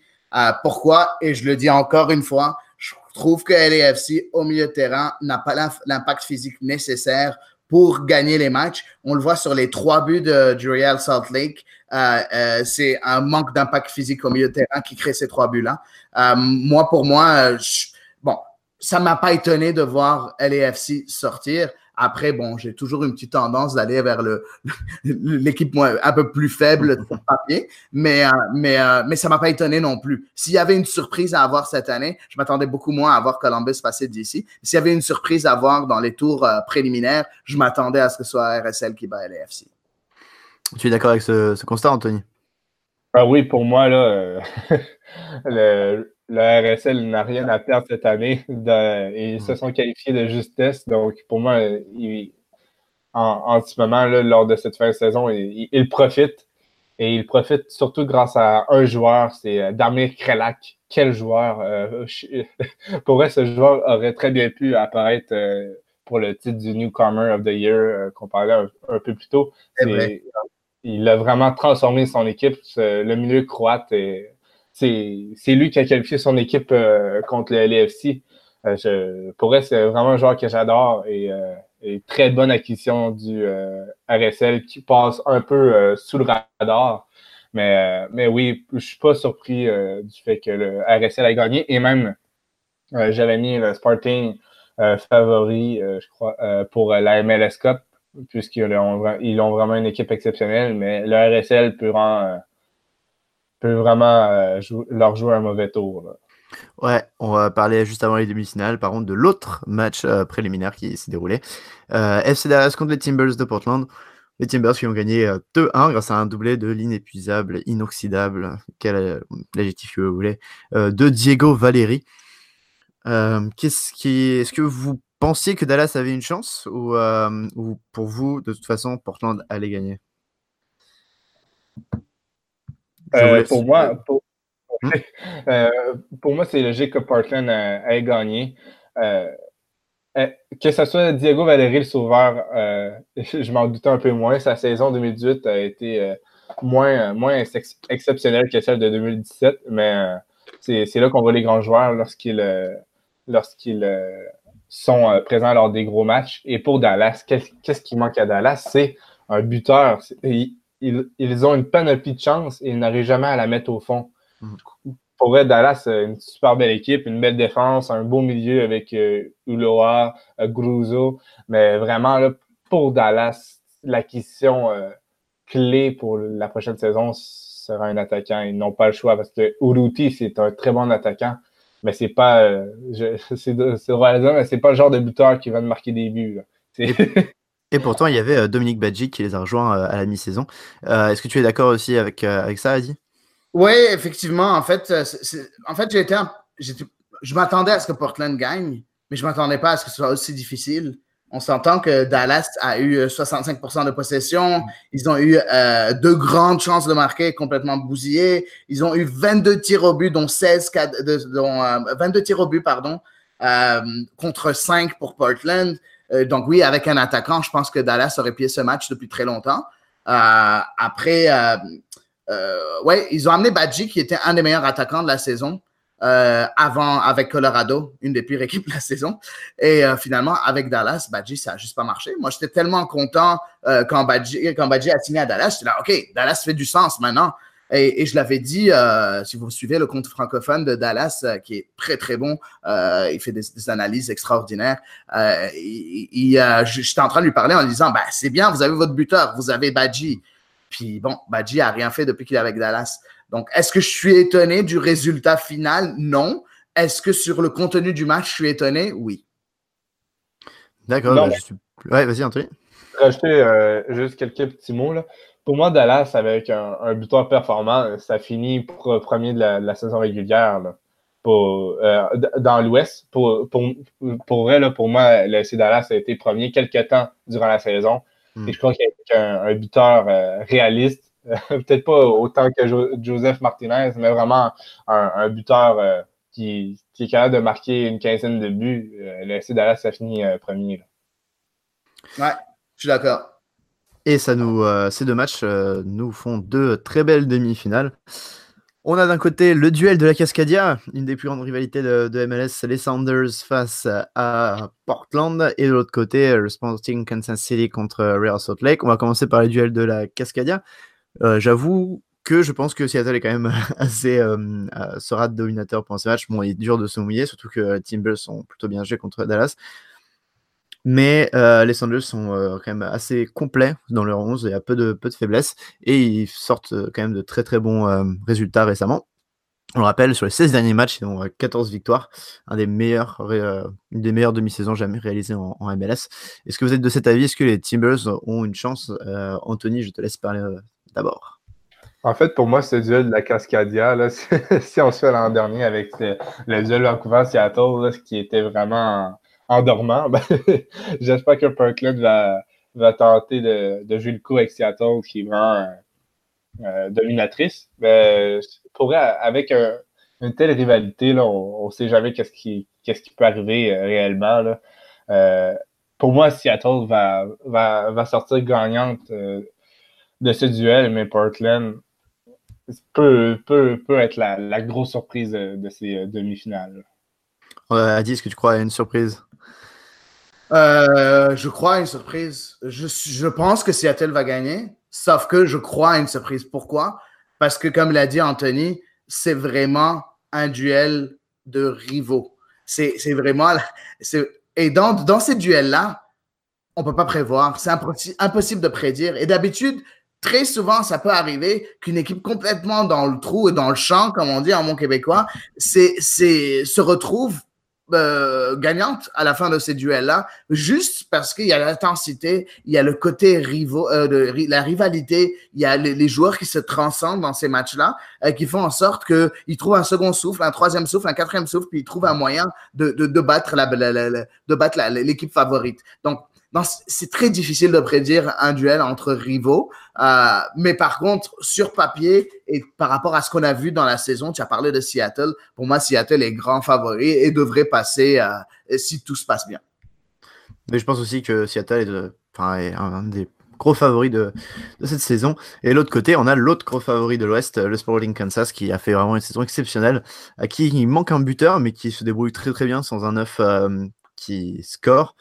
Speaker 5: pourquoi? Et je le dis encore une fois, je trouve que LAFC au milieu de terrain n'a pas l'impact physique nécessaire pour gagner les matchs. On le voit sur les trois buts de, du Real Salt Lake. Euh, euh, c'est un manque d'impact physique au milieu de terrain qui crée ces trois buts-là. Euh, moi, pour moi, bon, ça m'a pas étonné de voir LAFC sortir. Après, bon, j'ai toujours une petite tendance d'aller vers le, l'équipe un peu plus faible de papier, mais, euh, mais, euh, mais ça m'a pas étonné non plus. S'il y avait une surprise à avoir cette année, je m'attendais beaucoup moins à voir Columbus passer d'ici. S'il y avait une surprise à avoir dans les tours euh, préliminaires, je m'attendais à ce que ce soit RSL qui bat LAFC.
Speaker 3: Tu es d'accord avec ce, ce constat, Anthony?
Speaker 4: Ah oui, pour moi, là, le, le RSL n'a rien à perdre cette année. ils se sont qualifiés de justesse. Donc, pour moi, en, ce moment, là, lors de cette fin de saison, ils il profitent. Et ils profitent surtout grâce à un joueur, c'est euh, Damir Krelak. Quel joueur! Euh, pour vrai, ce joueur aurait très bien pu apparaître euh, pour le titre du Newcomer of the Year qu'on parlait un, peu plus tôt. Il a vraiment transformé son équipe. Le milieu croate est c'est lui qui a qualifié son équipe euh, contre le LFC. Euh, je, pour elle, c'est vraiment un joueur que j'adore et, euh, très bonne acquisition du RSL qui passe un peu sous le radar. Mais, mais oui, je suis pas surpris du fait que le RSL a gagné. Et même, j'avais mis le Sparting favori, je crois, pour la MLS Cup, puisqu'ils ont, ils ont vraiment une équipe exceptionnelle. Mais le RSL peut rendre peut vraiment euh, leur jouer un mauvais tour.
Speaker 3: Ouais, on va parler juste avant les demi-finales, par contre, de l'autre match euh, préliminaire qui s'est déroulé. Euh, FC Dallas contre les Timbers de Portland. Les Timbers qui ont gagné 2-1 grâce à un doublé de l'inépuisable, inoxydable, quel adjectif que vous voulez, de Diego Valeri. qu'est-ce qui, est-ce que vous pensiez que Dallas avait une chance ou, ou pour vous, de toute façon, Portland allait gagner?
Speaker 4: Euh, pour moi, pour, hmm? euh, pour moi, c'est logique que Portland ait gagné. Euh, que ce soit Diego Valéry le sauveur, je m'en doutais un peu moins. Sa saison 2018 a été moins, moins exceptionnelle que celle de 2017, mais c'est là qu'on voit les grands joueurs lorsqu'ils lorsqu'ils sont présents lors des gros matchs. Et pour Dallas, qu'est-ce qui manque à Dallas? C'est un buteur ils, ont une panoplie de chance et ils n'arrivent jamais à la mettre au fond. Mm. pour vrai, Dallas, une super belle équipe, une belle défense, un beau milieu avec Uloa, Gruzo. Mais vraiment, là, pour Dallas, l'acquisition clé pour la prochaine saison sera un attaquant. Ils n'ont pas le choix parce que Uruti, c'est un très bon attaquant. Mais c'est pas. c'est mais c'est pas le genre de buteur qui va te marquer des buts.
Speaker 3: Et pourtant, il y avait Dominique Badji qui les a rejoints à la mi-saison. Est-ce que tu es d'accord aussi avec, avec ça, Adi?
Speaker 5: Oui, effectivement. En fait, en fait j'ai été, je m'attendais à ce que Portland gagne, mais je ne m'attendais pas à ce que ce soit aussi difficile. On s'entend que Dallas a eu 65% de possession. Ils ont eu euh, deux grandes chances de marquer complètement bousillées. Ils ont eu 22 tirs au but, dont 16, dont, 22 tirs au but, pardon, euh, contre 5 pour Portland. Euh, donc oui, avec un attaquant, je pense que Dallas aurait plié ce match depuis très longtemps. Euh, après, euh, ouais, ils ont amené Badji, qui était un des meilleurs attaquants de la saison. Avant avec Colorado, une des pires équipes de la saison. Et finalement, avec Dallas, Badji, ça n'a juste pas marché. Moi, j'étais tellement content quand, Badji, quand Badji a signé à Dallas. J'étais là, OK, Dallas fait du sens maintenant. Et, je l'avais dit, euh, si vous suivez le compte francophone de Dallas, euh, qui est très, très bon, euh, il fait des, analyses extraordinaires. J'étais en train de lui parler en lui disant, bah, c'est bien, vous avez votre buteur, vous avez Badji. Puis bon, Badji a rien fait depuis qu'il est avec Dallas. Donc, est-ce que je suis étonné du résultat final? Non. Est-ce que sur le contenu du match, je suis étonné? Oui.
Speaker 3: D'accord. Bah, suis... Ouais, vas-y, Anthony.
Speaker 4: Rajouter juste quelques petits mots. Là pour moi, Dallas, avec un, buteur performant, ça finit pour, premier de la, saison régulière pour, euh, dans l'Ouest. Pour, pour, pour vrai, là, pour moi, le FC Dallas a été premier quelques temps durant la saison. Hmm. Et je crois qu'avec un, un buteur euh, réaliste, peut-être pas autant que Joseph Martinez, mais vraiment un, buteur euh, qui, est capable de marquer une quinzaine de buts, le FC Dallas a fini premier.
Speaker 5: Ouais, je suis d'accord.
Speaker 3: Et ça nous, euh, ces deux matchs euh, nous font deux très belles demi-finales. On a d'un côté le duel de la Cascadia, une des plus grandes rivalités de, MLS, les Sounders face à Portland, et de l'autre côté le Sporting Kansas City contre Real Salt Lake. On va commencer par les duels de la Cascadia. Euh, j'avoue que je pense que Seattle est quand même assez sera dominateur pour ce match. Bon, il est dur de se mouiller, surtout que les Timbers sont plutôt bien joués contre Dallas. Mais euh, les Sanders sont euh, quand même assez complets dans leur 11, il y a peu de, faiblesses et ils sortent euh, quand même de très très bons résultats récemment. On le rappelle, sur les 16 derniers matchs, ils ont 14 victoires, un des meilleurs, une des meilleures demi-saisons jamais réalisées en, MLS. Est-ce que vous êtes de cet avis? Est-ce que les Timbers ont une chance? Anthony, je te laisse parler
Speaker 4: En fait, pour moi, ce duel de la Cascadia, là, si on se fait l'an dernier avec le, duel Vancouver-Seattle, ce qui était vraiment en dormant, ben, j'espère que Parkland va, va tenter de, de, jouer le coup avec Seattle, qui est vraiment euh, dominatrice. Mais pour avec une telle rivalité, là, on ne sait jamais qu'est-ce qui, peut arriver euh, réellement. Euh, pour moi, Seattle va sortir gagnante de ce duel, mais Portland peut, peut, peut être la, la grosse surprise de, de ces demi-finales.
Speaker 3: Adi, est-ce que tu crois à une surprise?
Speaker 5: Euh, je crois à une surprise. Je, je, pense que Seattle va gagner, sauf que je crois à une surprise. Pourquoi? Parce que, comme l'a dit Anthony, c'est vraiment un duel de rivaux. C'est vraiment. Et dans, dans ces duels-là, on ne peut pas prévoir. C'est impossible de prédire. Et d'habitude, très souvent, ça peut arriver qu'une équipe complètement dans le trou et dans le champ, comme on dit en mon québécois, c'est, se retrouve euh, gagnante à la fin de ces duels-là, juste parce qu'il y a l'intensité, il y a le côté rivaux, euh, de, la rivalité, il y a les, joueurs qui se transcendent dans ces matchs-là, euh, qui font en sorte qu'ils trouvent un second souffle, un troisième souffle, un quatrième souffle, puis ils trouvent un moyen de, de, de battre la, de battre l'équipe favorite. Donc, c'est très difficile de prédire un duel entre rivaux. Euh, mais par contre, sur papier et par rapport à ce qu'on a vu dans la saison, tu as parlé de Seattle. Pour moi, Seattle est grand favori et devrait passer euh, si tout se passe bien.
Speaker 3: Mais je pense aussi que Seattle est, un des gros favoris de, cette saison. Et de l'autre côté, on a l'autre gros favori de l'Ouest, le Sporting Kansas, qui a fait vraiment une saison exceptionnelle, à qui il manque un buteur, mais qui se débrouille très très bien sans un neuf euh, qui score.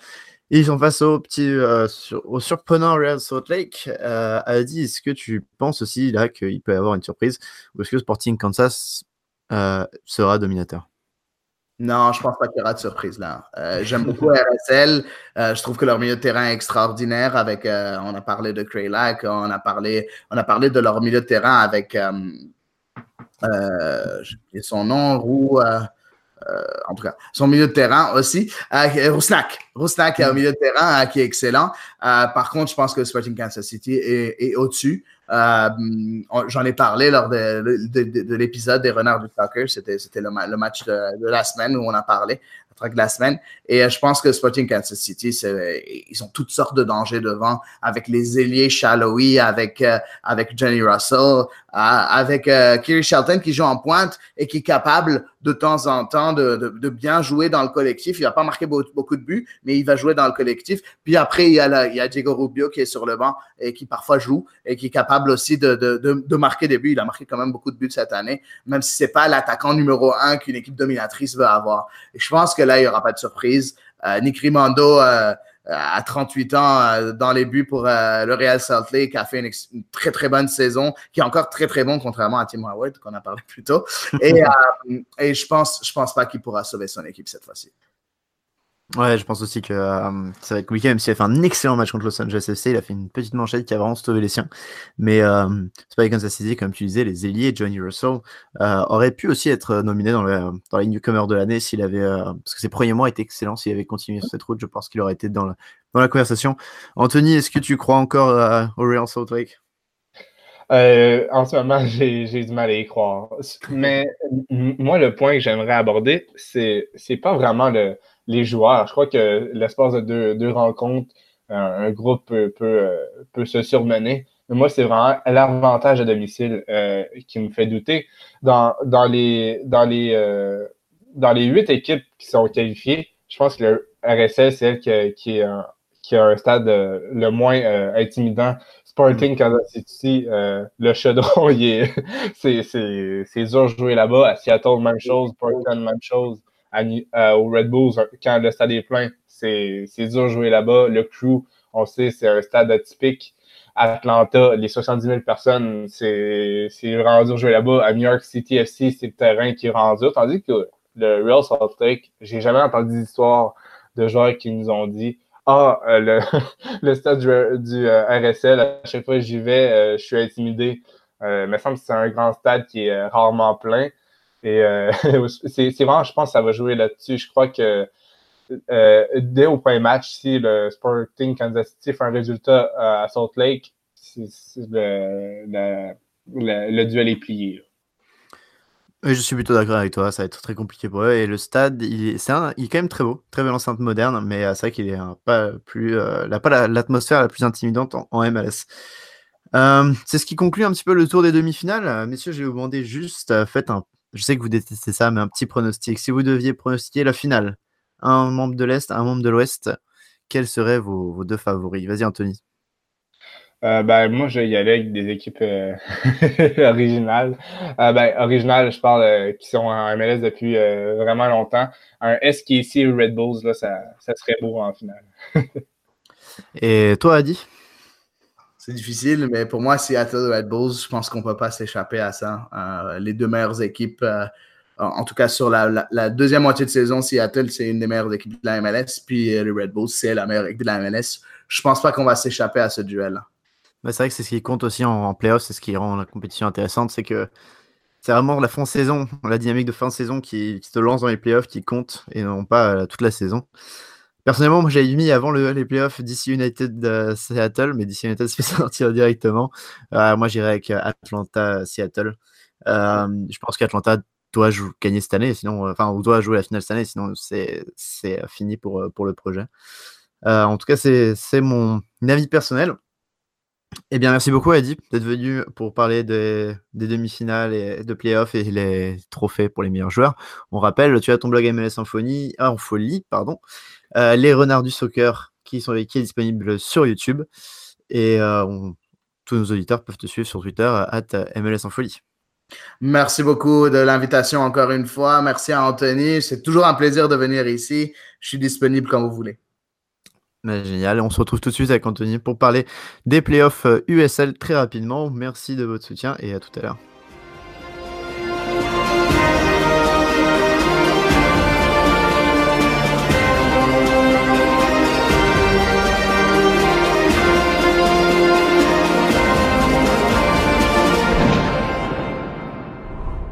Speaker 3: Ils sont face au petit, euh, au surprenant Real Salt Lake. Euh, Adi, est-ce que tu penses aussi là qu'il peut y avoir une surprise? Ou est-ce que Sporting Kansas sera dominateur?
Speaker 5: Non, je pense pas qu'il y aura de surprise là. J'aime beaucoup RSL. je trouve que leur milieu de terrain est extraordinaire. Avec, on a parlé de Kraylack, on a parlé, on a parlé de leur milieu de terrain avec son nom, Roux. Euh, en tout cas, son milieu de terrain aussi. Euh, Rousnak. Rousnak est un milieu de terrain euh, qui est excellent. par contre, je pense que Sporting Kansas City est, au-dessus. J'en ai parlé lors de, l'épisode des Renards du Soccer. C'était le, le, match de, la semaine où on a parlé de la semaine. Et euh, je pense que Sporting Kansas City, ils ont toutes sortes de dangers devant, avec les ailiers Shallowy, avec, euh, avec Johnny Russell, euh, avec Kiri Shelton qui joue en pointe et qui est capable de temps en temps de, de, bien jouer dans le collectif. Il va pas marquer beaucoup, de buts, mais il va jouer dans le collectif. Puis après, il y, a il y a Diego Rubio qui est sur le banc et qui parfois joue et qui est capable aussi de, de, marquer des buts. Il a marqué quand même beaucoup de buts cette année, même si c'est pas l'attaquant numéro un qu'une équipe dominatrice veut avoir. Et je pense que là, il n'y aura pas de surprise. Euh, Nick Rimando, euh, à 38 ans, euh, dans les buts pour le Real Salt Lake, a fait une, très, très bonne saison, qui est encore très, très bon, contrairement à Tim Howard, qu'on a parlé plus tôt. Et, et je pense, je pense pas qu'il pourra sauver son équipe cette fois-ci.
Speaker 3: Ouais, je pense aussi que euh, ça va être compliqué, même s'il a fait un excellent match contre Los Angeles FC, il a fait une petite manchette qui a vraiment sauvé les siens. Mais euh, c'est pas Kansas City, comme tu disais, les ailiers, Johnny Russell, euh, aurait pu aussi être nominé dans, le, dans les newcomers de l'année s'il avait, euh, parce que ses premiers mois étaient excellents, s'il avait continué sur cette route, je pense qu'il aurait été dans la, dans la conversation. Anthony, est-ce que tu crois encore au Real Salt Lake?
Speaker 4: En ce moment, j'ai du mal à y croire. Mais moi, le point que j'aimerais aborder, c'est pas vraiment le, les joueurs. Je crois que l'espace de deux, deux rencontres, un, groupe peut, peut, peut, se surmener. Mais moi, c'est vraiment l'avantage à domicile euh, qui me fait douter. Dans, dans les dans les euh, dans les huit équipes qui sont qualifiées, je pense que le RSL, c'est elle qui, qui, est un, qui a un stade euh, le moins intimidant. Sporting mm. Kansas City, le chaudron, c'est dur de jouer là-bas. À Seattle, même chose. Portland, même chose. Euh, au Red Bulls, quand le stade est plein, c'est dur de jouer là-bas. Le crew, on sait, c'est un stade atypique. Atlanta, les 70 000 personnes, c'est vraiment dur de jouer là-bas. À New York City FC, c'est le terrain qui est rendu. Tandis que le Real Salt Lake, j'ai jamais entendu d'histoire de joueurs qui nous ont dit Ah, euh, le, le, stade du, euh, RSL, à chaque fois que j'y vais, je suis intimidé. il me semble que c'est un grand stade qui est rarement plein. Et euh, c'est vraiment, je pense que ça va jouer là-dessus. Je crois que euh, dès au premier match, si le Sporting Kansas City fait un résultat euh, à Salt Lake, le, duel est plié.
Speaker 3: je suis plutôt d'accord avec toi, ça va être très compliqué pour eux. Et le stade, il est, un, quand même très beau, très belle enceinte moderne, mais c'est vrai qu'il est pas plus, n'a pas l'atmosphère la, plus intimidante en, MLS. c'est ce qui conclut un petit peu le tour des demi-finales. Messieurs, je vais vous demander juste, faites un je sais que vous détestez ça, mais un petit pronostic. Si vous deviez pronostiquer la finale, un membre de l'Est, un membre de l'Ouest, quels seraient vos, deux favoris? Vas-y, Anthony.
Speaker 4: Euh, ben, moi, je vais y aller avec des équipes euh, originales. Euh, ben, originales, je parle qui sont en MLS depuis vraiment longtemps. Un SKC Red Bulls, là, ça, ça serait beau en finale.
Speaker 3: Et toi, Adi?
Speaker 5: C'est difficile, mais pour moi, Seattle Red Bulls, je pense qu'on ne peut pas s'échapper à ça. Euh, les deux meilleures équipes, euh, en tout cas sur la, deuxième moitié de saison, Seattle, c'est une des meilleures équipes de la MLS, puis euh, les Red Bulls, c'est la meilleure équipe de la MLS. Je ne pense pas qu'on va s'échapper à ce duel.
Speaker 3: C'est vrai que c'est ce qui compte aussi en, en playoff, c'est ce qui rend la compétition intéressante, c'est que c'est vraiment la fin de saison, la dynamique de fin de saison qui, qui te lance dans les playoffs qui compte et non pas toute la saison. Personnellement, moi j'avais mis avant les playoffs DC United Seattle, mais DC United se fait sortir directement. Euh, moi j'irais avec Atlanta-Seattle. Euh, je pense qu'Atlanta doit gagner cette année, sinon, euh, enfin, ou doit jouer la finale cette année, sinon c'est fini pour, pour le projet. en tout cas, c'est mon avis personnel. Eh bien, merci beaucoup, Adi, d'être venu pour parler des, demi-finales et de playoffs et les trophées pour les meilleurs joueurs. On rappelle, tu as ton blog MLS Symphonie, ah, en folie, pardon, euh, les renards du soccer qui, sont, qui est disponible sur YouTube. Et euh, tous nos auditeurs peuvent te suivre sur Twitter, at MLS en folie.
Speaker 5: Merci beaucoup de l'invitation encore une fois. Merci à Anthony. C'est toujours un plaisir de venir ici. Je suis disponible quand vous voulez.
Speaker 3: Bah, génial, on se retrouve tout de suite avec Anthony pour parler des playoffs USL euh, très rapidement. Merci de votre soutien et à tout à l'heure.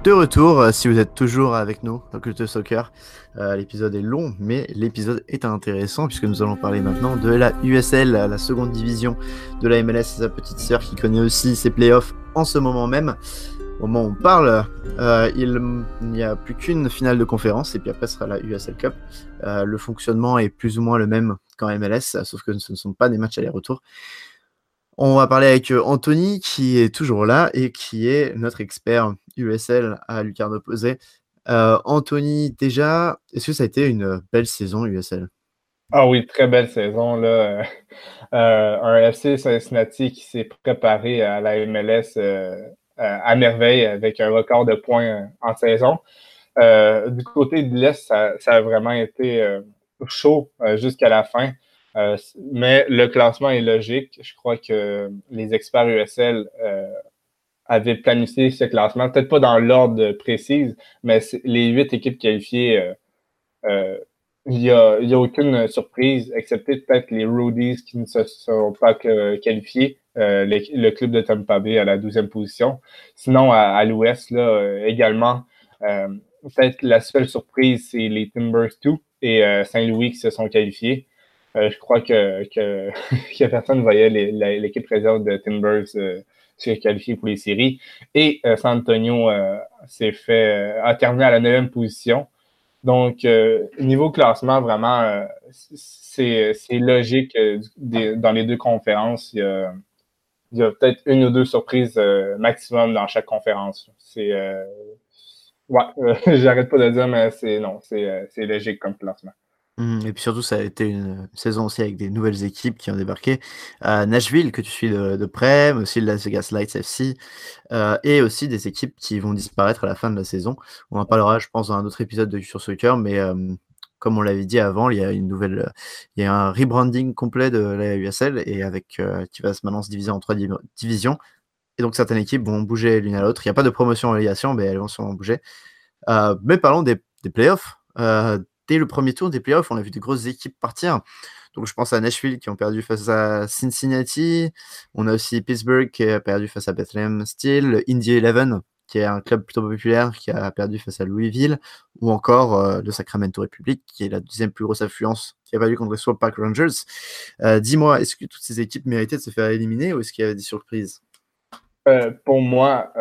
Speaker 3: De retour. Euh, si vous êtes toujours avec nous Culture Soccer, euh, l'épisode est long, mais l'épisode est intéressant puisque nous allons parler maintenant de la USL, la seconde division de la MLS, sa petite sœur qui connaît aussi ses playoffs en ce moment même. Au moment où on parle, euh, il n'y a plus qu'une finale de conférence et puis après sera la USL Cup. le fonctionnement est plus ou moins le même qu'en MLS, sauf que ce ne sont pas des matchs aller-retour. On va parler avec Anthony qui est toujours là et qui est notre expert USL à Lucarno Posé. Euh, Anthony, déjà, est-ce que ça a été une belle saison USL
Speaker 4: Ah oui, très belle saison. Là. Euh, un FC Cincinnati qui s'est préparé à la MLS euh, à merveille avec un record de points en saison. du côté de l'Est, ça, a vraiment été chaud jusqu'à la fin. Mais le classement est logique. Je crois que les experts USL avait planifié ce classement, peut-être pas dans l'ordre précis, mais les huit équipes qualifiées, euh, euh, il n'y a, aucune surprise, excepté peut-être les Rudies qui ne se sont pas qualifiés, euh, le club de Tampa Bay à la douzième position. Sinon, à, l'ouest, là, également, peut-être la seule surprise, c'est les Timbers 2 et Saint-Louis qui se sont qualifiés. Je crois que, que, que personne ne voyait l'équipe réserve de Timbers s'est qualifié pour les séries. Et euh, San Antonio euh, s'est fait, euh, a terminé à la neuvième position. Donc, niveau classement, vraiment, c'est logique dans les deux conférences. Il y a, peut-être une ou deux surprises maximum dans chaque conférence. C'est. ouais, j'arrête pas de dire, mais c'est non, c'est logique comme classement.
Speaker 3: Mmh, et puis surtout, ça a été une saison aussi avec des nouvelles équipes qui ont débarqué. Nashville, que tu suis de, près, mais aussi Las Vegas Lights FC, euh, et aussi des équipes qui vont disparaître à la fin de la saison. On en parlera, je pense, dans un autre épisode de Sur Soccer, mais comme on l'avait dit avant, il y a une nouvelle, il y a un rebranding complet de la USL et avec euh, qui va maintenant se diviser en trois divisions. Et donc certaines équipes vont bouger l'une à l'autre. Il n'y a pas de promotion en relégation, mais elles vont sûrement bouger. Euh, mais parlons des, des playoffs dès le premier tour des playoffs, on a vu des grosses équipes partir. Donc je pense à Nashville qui ont perdu face à Cincinnati. On a aussi Pittsburgh qui a perdu face à Bethlehem Steel. Indy Eleven qui est un club plutôt populaire qui a perdu face à Louisville. Ou encore euh, le Sacramento Republic qui est la deuxième plus grosse affluence qui a perdu contre les Swamp Park Rangers. Euh, dis-moi, est-ce que toutes ces équipes méritaient de se faire éliminer ou est-ce qu'il y avait des surprises?
Speaker 4: Euh, Pour moi,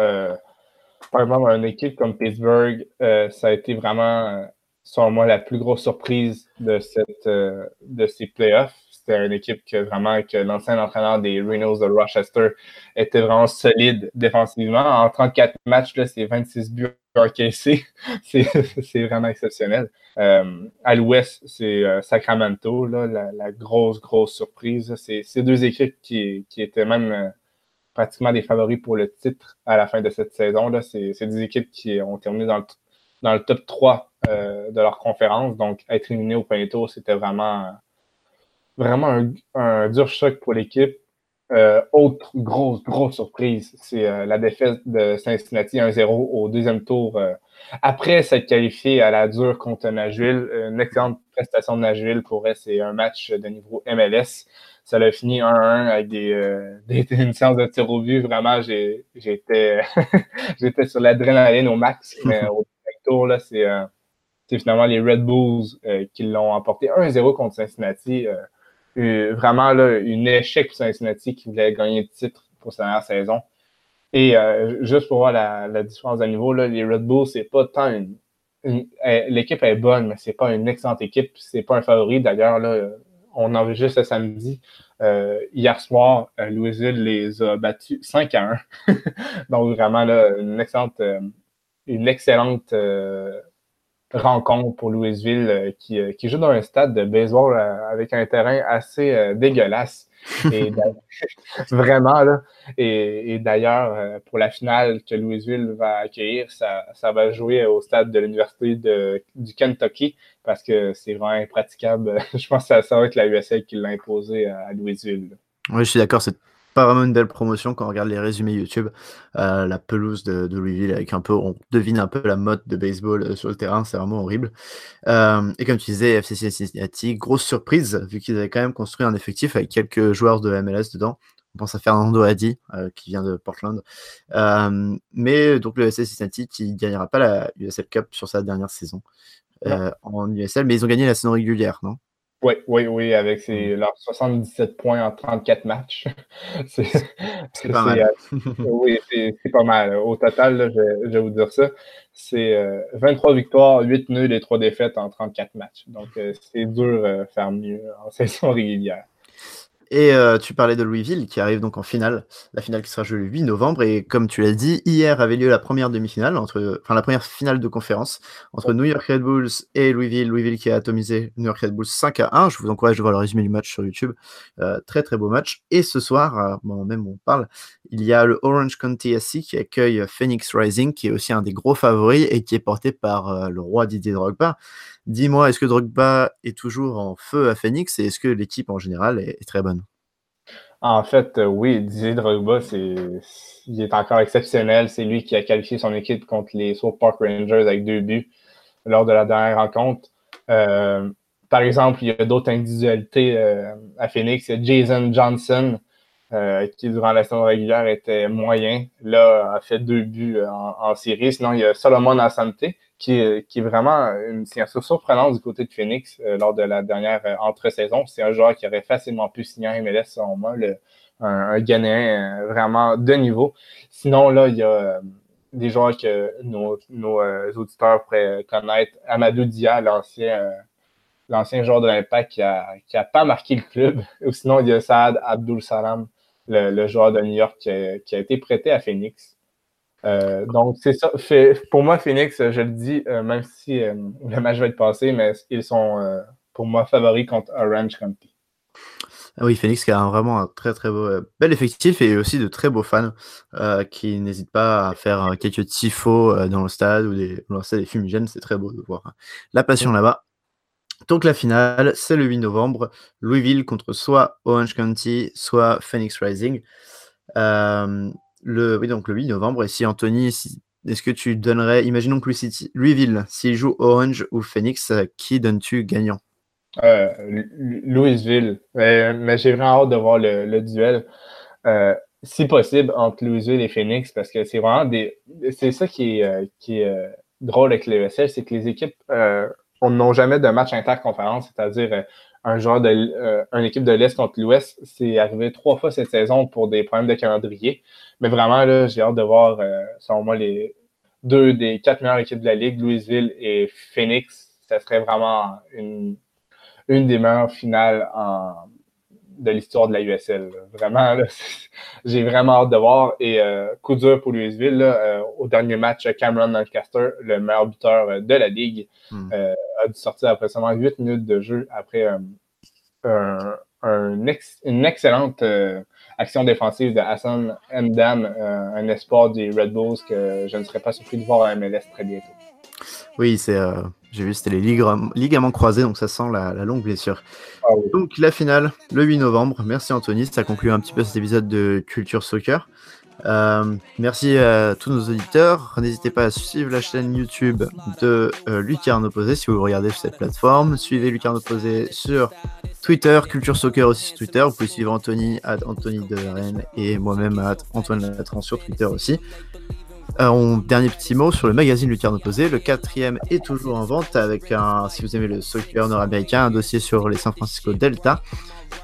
Speaker 4: par exemple, une équipe comme Pittsburgh, ça a été vraiment selon moi, la plus grosse surprise de, cette, euh, de ces playoffs. C'était une équipe que vraiment, que l'ancien entraîneur des Rhinos de Rochester était vraiment solide défensivement. En 34 matchs, c'est 26 buts encaissés. c'est vraiment exceptionnel. Euh, à l'ouest, c'est euh, Sacramento, là, la, grosse, grosse surprise. C'est deux équipes qui, qui étaient même pratiquement des favoris pour le titre à la fin de cette saison. C'est des équipes qui ont terminé dans le, dans le top 3 euh, de leur conférence. Donc, être éliminé au premier tour, c'était vraiment, vraiment un, dur choc pour l'équipe. Euh, autre grosse, grosse surprise, c'est euh, la défaite de Cincinnati 1-0 au deuxième tour. après s'être qualifié à la dure contre Nashville, une excellente prestation de Nashville pour elle, c'est un match de niveau MLS. Ça a fini 1-1 avec des, des, une séance de tir au but. Vraiment, j'étais sur l'adrénaline au max. Tour, là, c'est c'est finalement les Red Bulls euh, qui l'ont emporté 1-0 contre Cincinnati. Euh, vraiment là, une échec pour Cincinnati qui voulait gagner le titre pour sa dernière saison. Et euh, juste pour voir la, différence de niveau, là, les Red Bulls, c'est pas tant une. L'équipe est bonne, mais c'est pas une excellente équipe. C'est pas un favori. D'ailleurs, là, on en juste ce samedi. hier soir, Louisville les a battus 5 à 1. Donc vraiment là, une excellente, une excellente rencontre pour Louisville euh, qui, euh, qui, joue dans un stade de baseball euh, avec un terrain assez dégueulasse. Et vraiment, là. Et, d'ailleurs, pour la finale que Louisville va accueillir, ça, ça va jouer au stade de l'Université du Kentucky parce que c'est vraiment impraticable. Je pense que ça, va être la USL qui l'a imposé à Louisville.
Speaker 3: Oui, je suis d'accord. C'est pas vraiment une belle promotion quand on regarde les résumés YouTube. Euh, la pelouse de, Louisville avec un peu, on devine un peu la mode de baseball euh, sur le terrain, c'est vraiment horrible. Euh, et comme tu disais, FC Cincinnati, grosse surprise vu qu'ils avaient quand même construit un effectif avec quelques joueurs de MLS dedans. On pense à Fernando Adi, qui vient de Portland. mais donc le USL Cincinnati qui gagnera pas la USL Cup sur sa dernière saison en USL, mais ils ont gagné la saison régulière, non?
Speaker 4: Oui, oui, oui, avec ses, mm. leurs 77 points en 34 matchs.
Speaker 3: c'est pas mal.
Speaker 4: Euh, oui, c'est pas mal. Au total, je, vais vous dire ça. C'est 23 euh, victoires, 8 nuls et 3 défaites en 34 matchs. Donc, euh, c'est dur de faire mieux en saison régulière.
Speaker 3: Et euh, tu parlais de Louisville qui arrive donc en finale, la finale qui sera jouée le 8 novembre. Et comme tu l'as dit, hier avait lieu la première demi-finale, entre, enfin la première finale de conférence entre New York Red Bulls et Louisville. Louisville qui a atomisé New York Red Bulls 5 à 1. Je vous encourage de voir le résumé du match sur YouTube. Euh, très très beau match. Et ce soir, euh, bon, même on parle, il y a le Orange County SC qui accueille Phoenix Rising, qui est aussi un des gros favoris et qui est porté par le roi Didier Drogba. Dis-moi, est-ce que Drogba est toujours en feu à Phoenix et est-ce que l'équipe en général est, très bonne?
Speaker 4: En fait, euh, oui, Didier Drogba, il est encore exceptionnel. C'est lui qui a qualifié son équipe contre les South Park Rangers avec deux buts lors de la dernière rencontre. Euh, par exemple, il y a d'autres individualités euh, à Phoenix. Il y a Jason Johnson, qui durant la saison régulière était moyen. Là, a fait deux buts en, en série. Sinon, il y a Solomon Asante, qui est, vraiment une signature surprenante du côté de Phoenix euh, lors de la dernière euh, entre-saison. C'est un joueur qui aurait facilement pu signer un MLS, selon moi, un, un Ghanéen euh, vraiment de niveau. Sinon, là, il y a des joueurs que nos, auditeurs pourraient connaître. Amadou Dia, l'ancien l'ancien joueur de l'Impact qui a, qui a pas marqué le club. Ou sinon, il y a Saad Abdul Salam, le, joueur de New York qui a été prêté à Phoenix. Euh, donc, c'est ça. pour moi, Phoenix, je le dis, euh, même si euh, le match va être passé, mais ils sont pour moi favoris contre Orange County.
Speaker 3: Ah oui, Phoenix qui a vraiment un très très beau, bel effectif et aussi de très beaux fans qui n'hésitent pas à faire quelques tifos dans le stade ou des, lancer des fumigènes. C'est très beau de voir hein. la passion là-bas. Donc la finale, c'est le 8 novembre. Louisville contre soit Orange County, soit Phoenix Rising. Le, oui, donc le 8 novembre. Et si Anthony, est-ce que tu donnerais, imaginons que Louisville, s'il joue Orange ou Phoenix, euh, qui donnes-tu gagnant?
Speaker 4: Euh, Louisville. Mais, j'ai vraiment hâte de voir le, duel. Euh, si possible, entre Louisville et Phoenix, parce que c'est vraiment des. C'est ça qui est, qui est drôle avec l'ESL, c'est que les équipes n'ont jamais de match interconférence, c'est-à-dire un joueur de euh, une équipe de l'Est contre l'Ouest. C'est arrivé trois fois cette saison pour des problèmes de calendrier. Mais vraiment, là, j'ai hâte de voir, euh, selon moi, les deux des quatre meilleures équipes de la Ligue, Louisville et Phoenix. Ça serait vraiment une, une des meilleures finales en, de l'histoire de la USL. Vraiment, j'ai vraiment hâte de voir. Et euh, coup dur pour Louisville, euh, au dernier match, Cameron Lancaster, le meilleur buteur de la Ligue, hmm. euh, a dû sortir après seulement 8 minutes de jeu après une excellente action défensive de Hassan Mdan, un espoir des Red Bulls que je ne serais pas surpris de voir à MLS très bientôt.
Speaker 3: Oui, c'est j'ai vu, c'était les ligaments croisés, donc ça sent la, longue blessure. Ah donc la finale, le 8 novembre. Merci Anthony, ça conclut un petit peu cet épisode de Culture Soccer. Euh, merci à tous nos auditeurs. N'hésitez pas à suivre la chaîne YouTube de euh, Lucarne Opposé si vous regardez sur cette plateforme. Suivez Lucarne Opposé sur Twitter, Culture Soccer aussi sur Twitter. Vous pouvez suivre Anthony, at Anthony de Rennes et moi-même, at Antoine Latran sur Twitter aussi. Euh, dernier petit mot sur le magazine Lucarne Opposé. Le quatrième est toujours en vente avec un, si vous aimez le soccer nord-américain, un dossier sur les San Francisco Delta.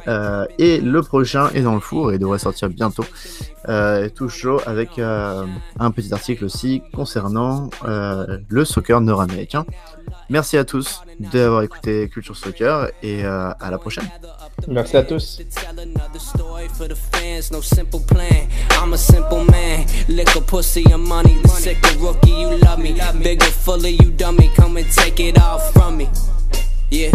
Speaker 3: Euh, et le prochain est dans le four et devrait sortir bientôt. Euh, tout chaud avec euh, un petit article aussi concernant le soccer nord-américain. Merci à tous d'avoir écouté Culture Soccer et à la prochaine.
Speaker 4: Merci à tous.
Speaker 2: No simple plan. I'm a simple man. Liquor, pussy, and money. The sicker rookie, you love me. Bigger, fuller, you dummy. Come and take it all from me. Yeah.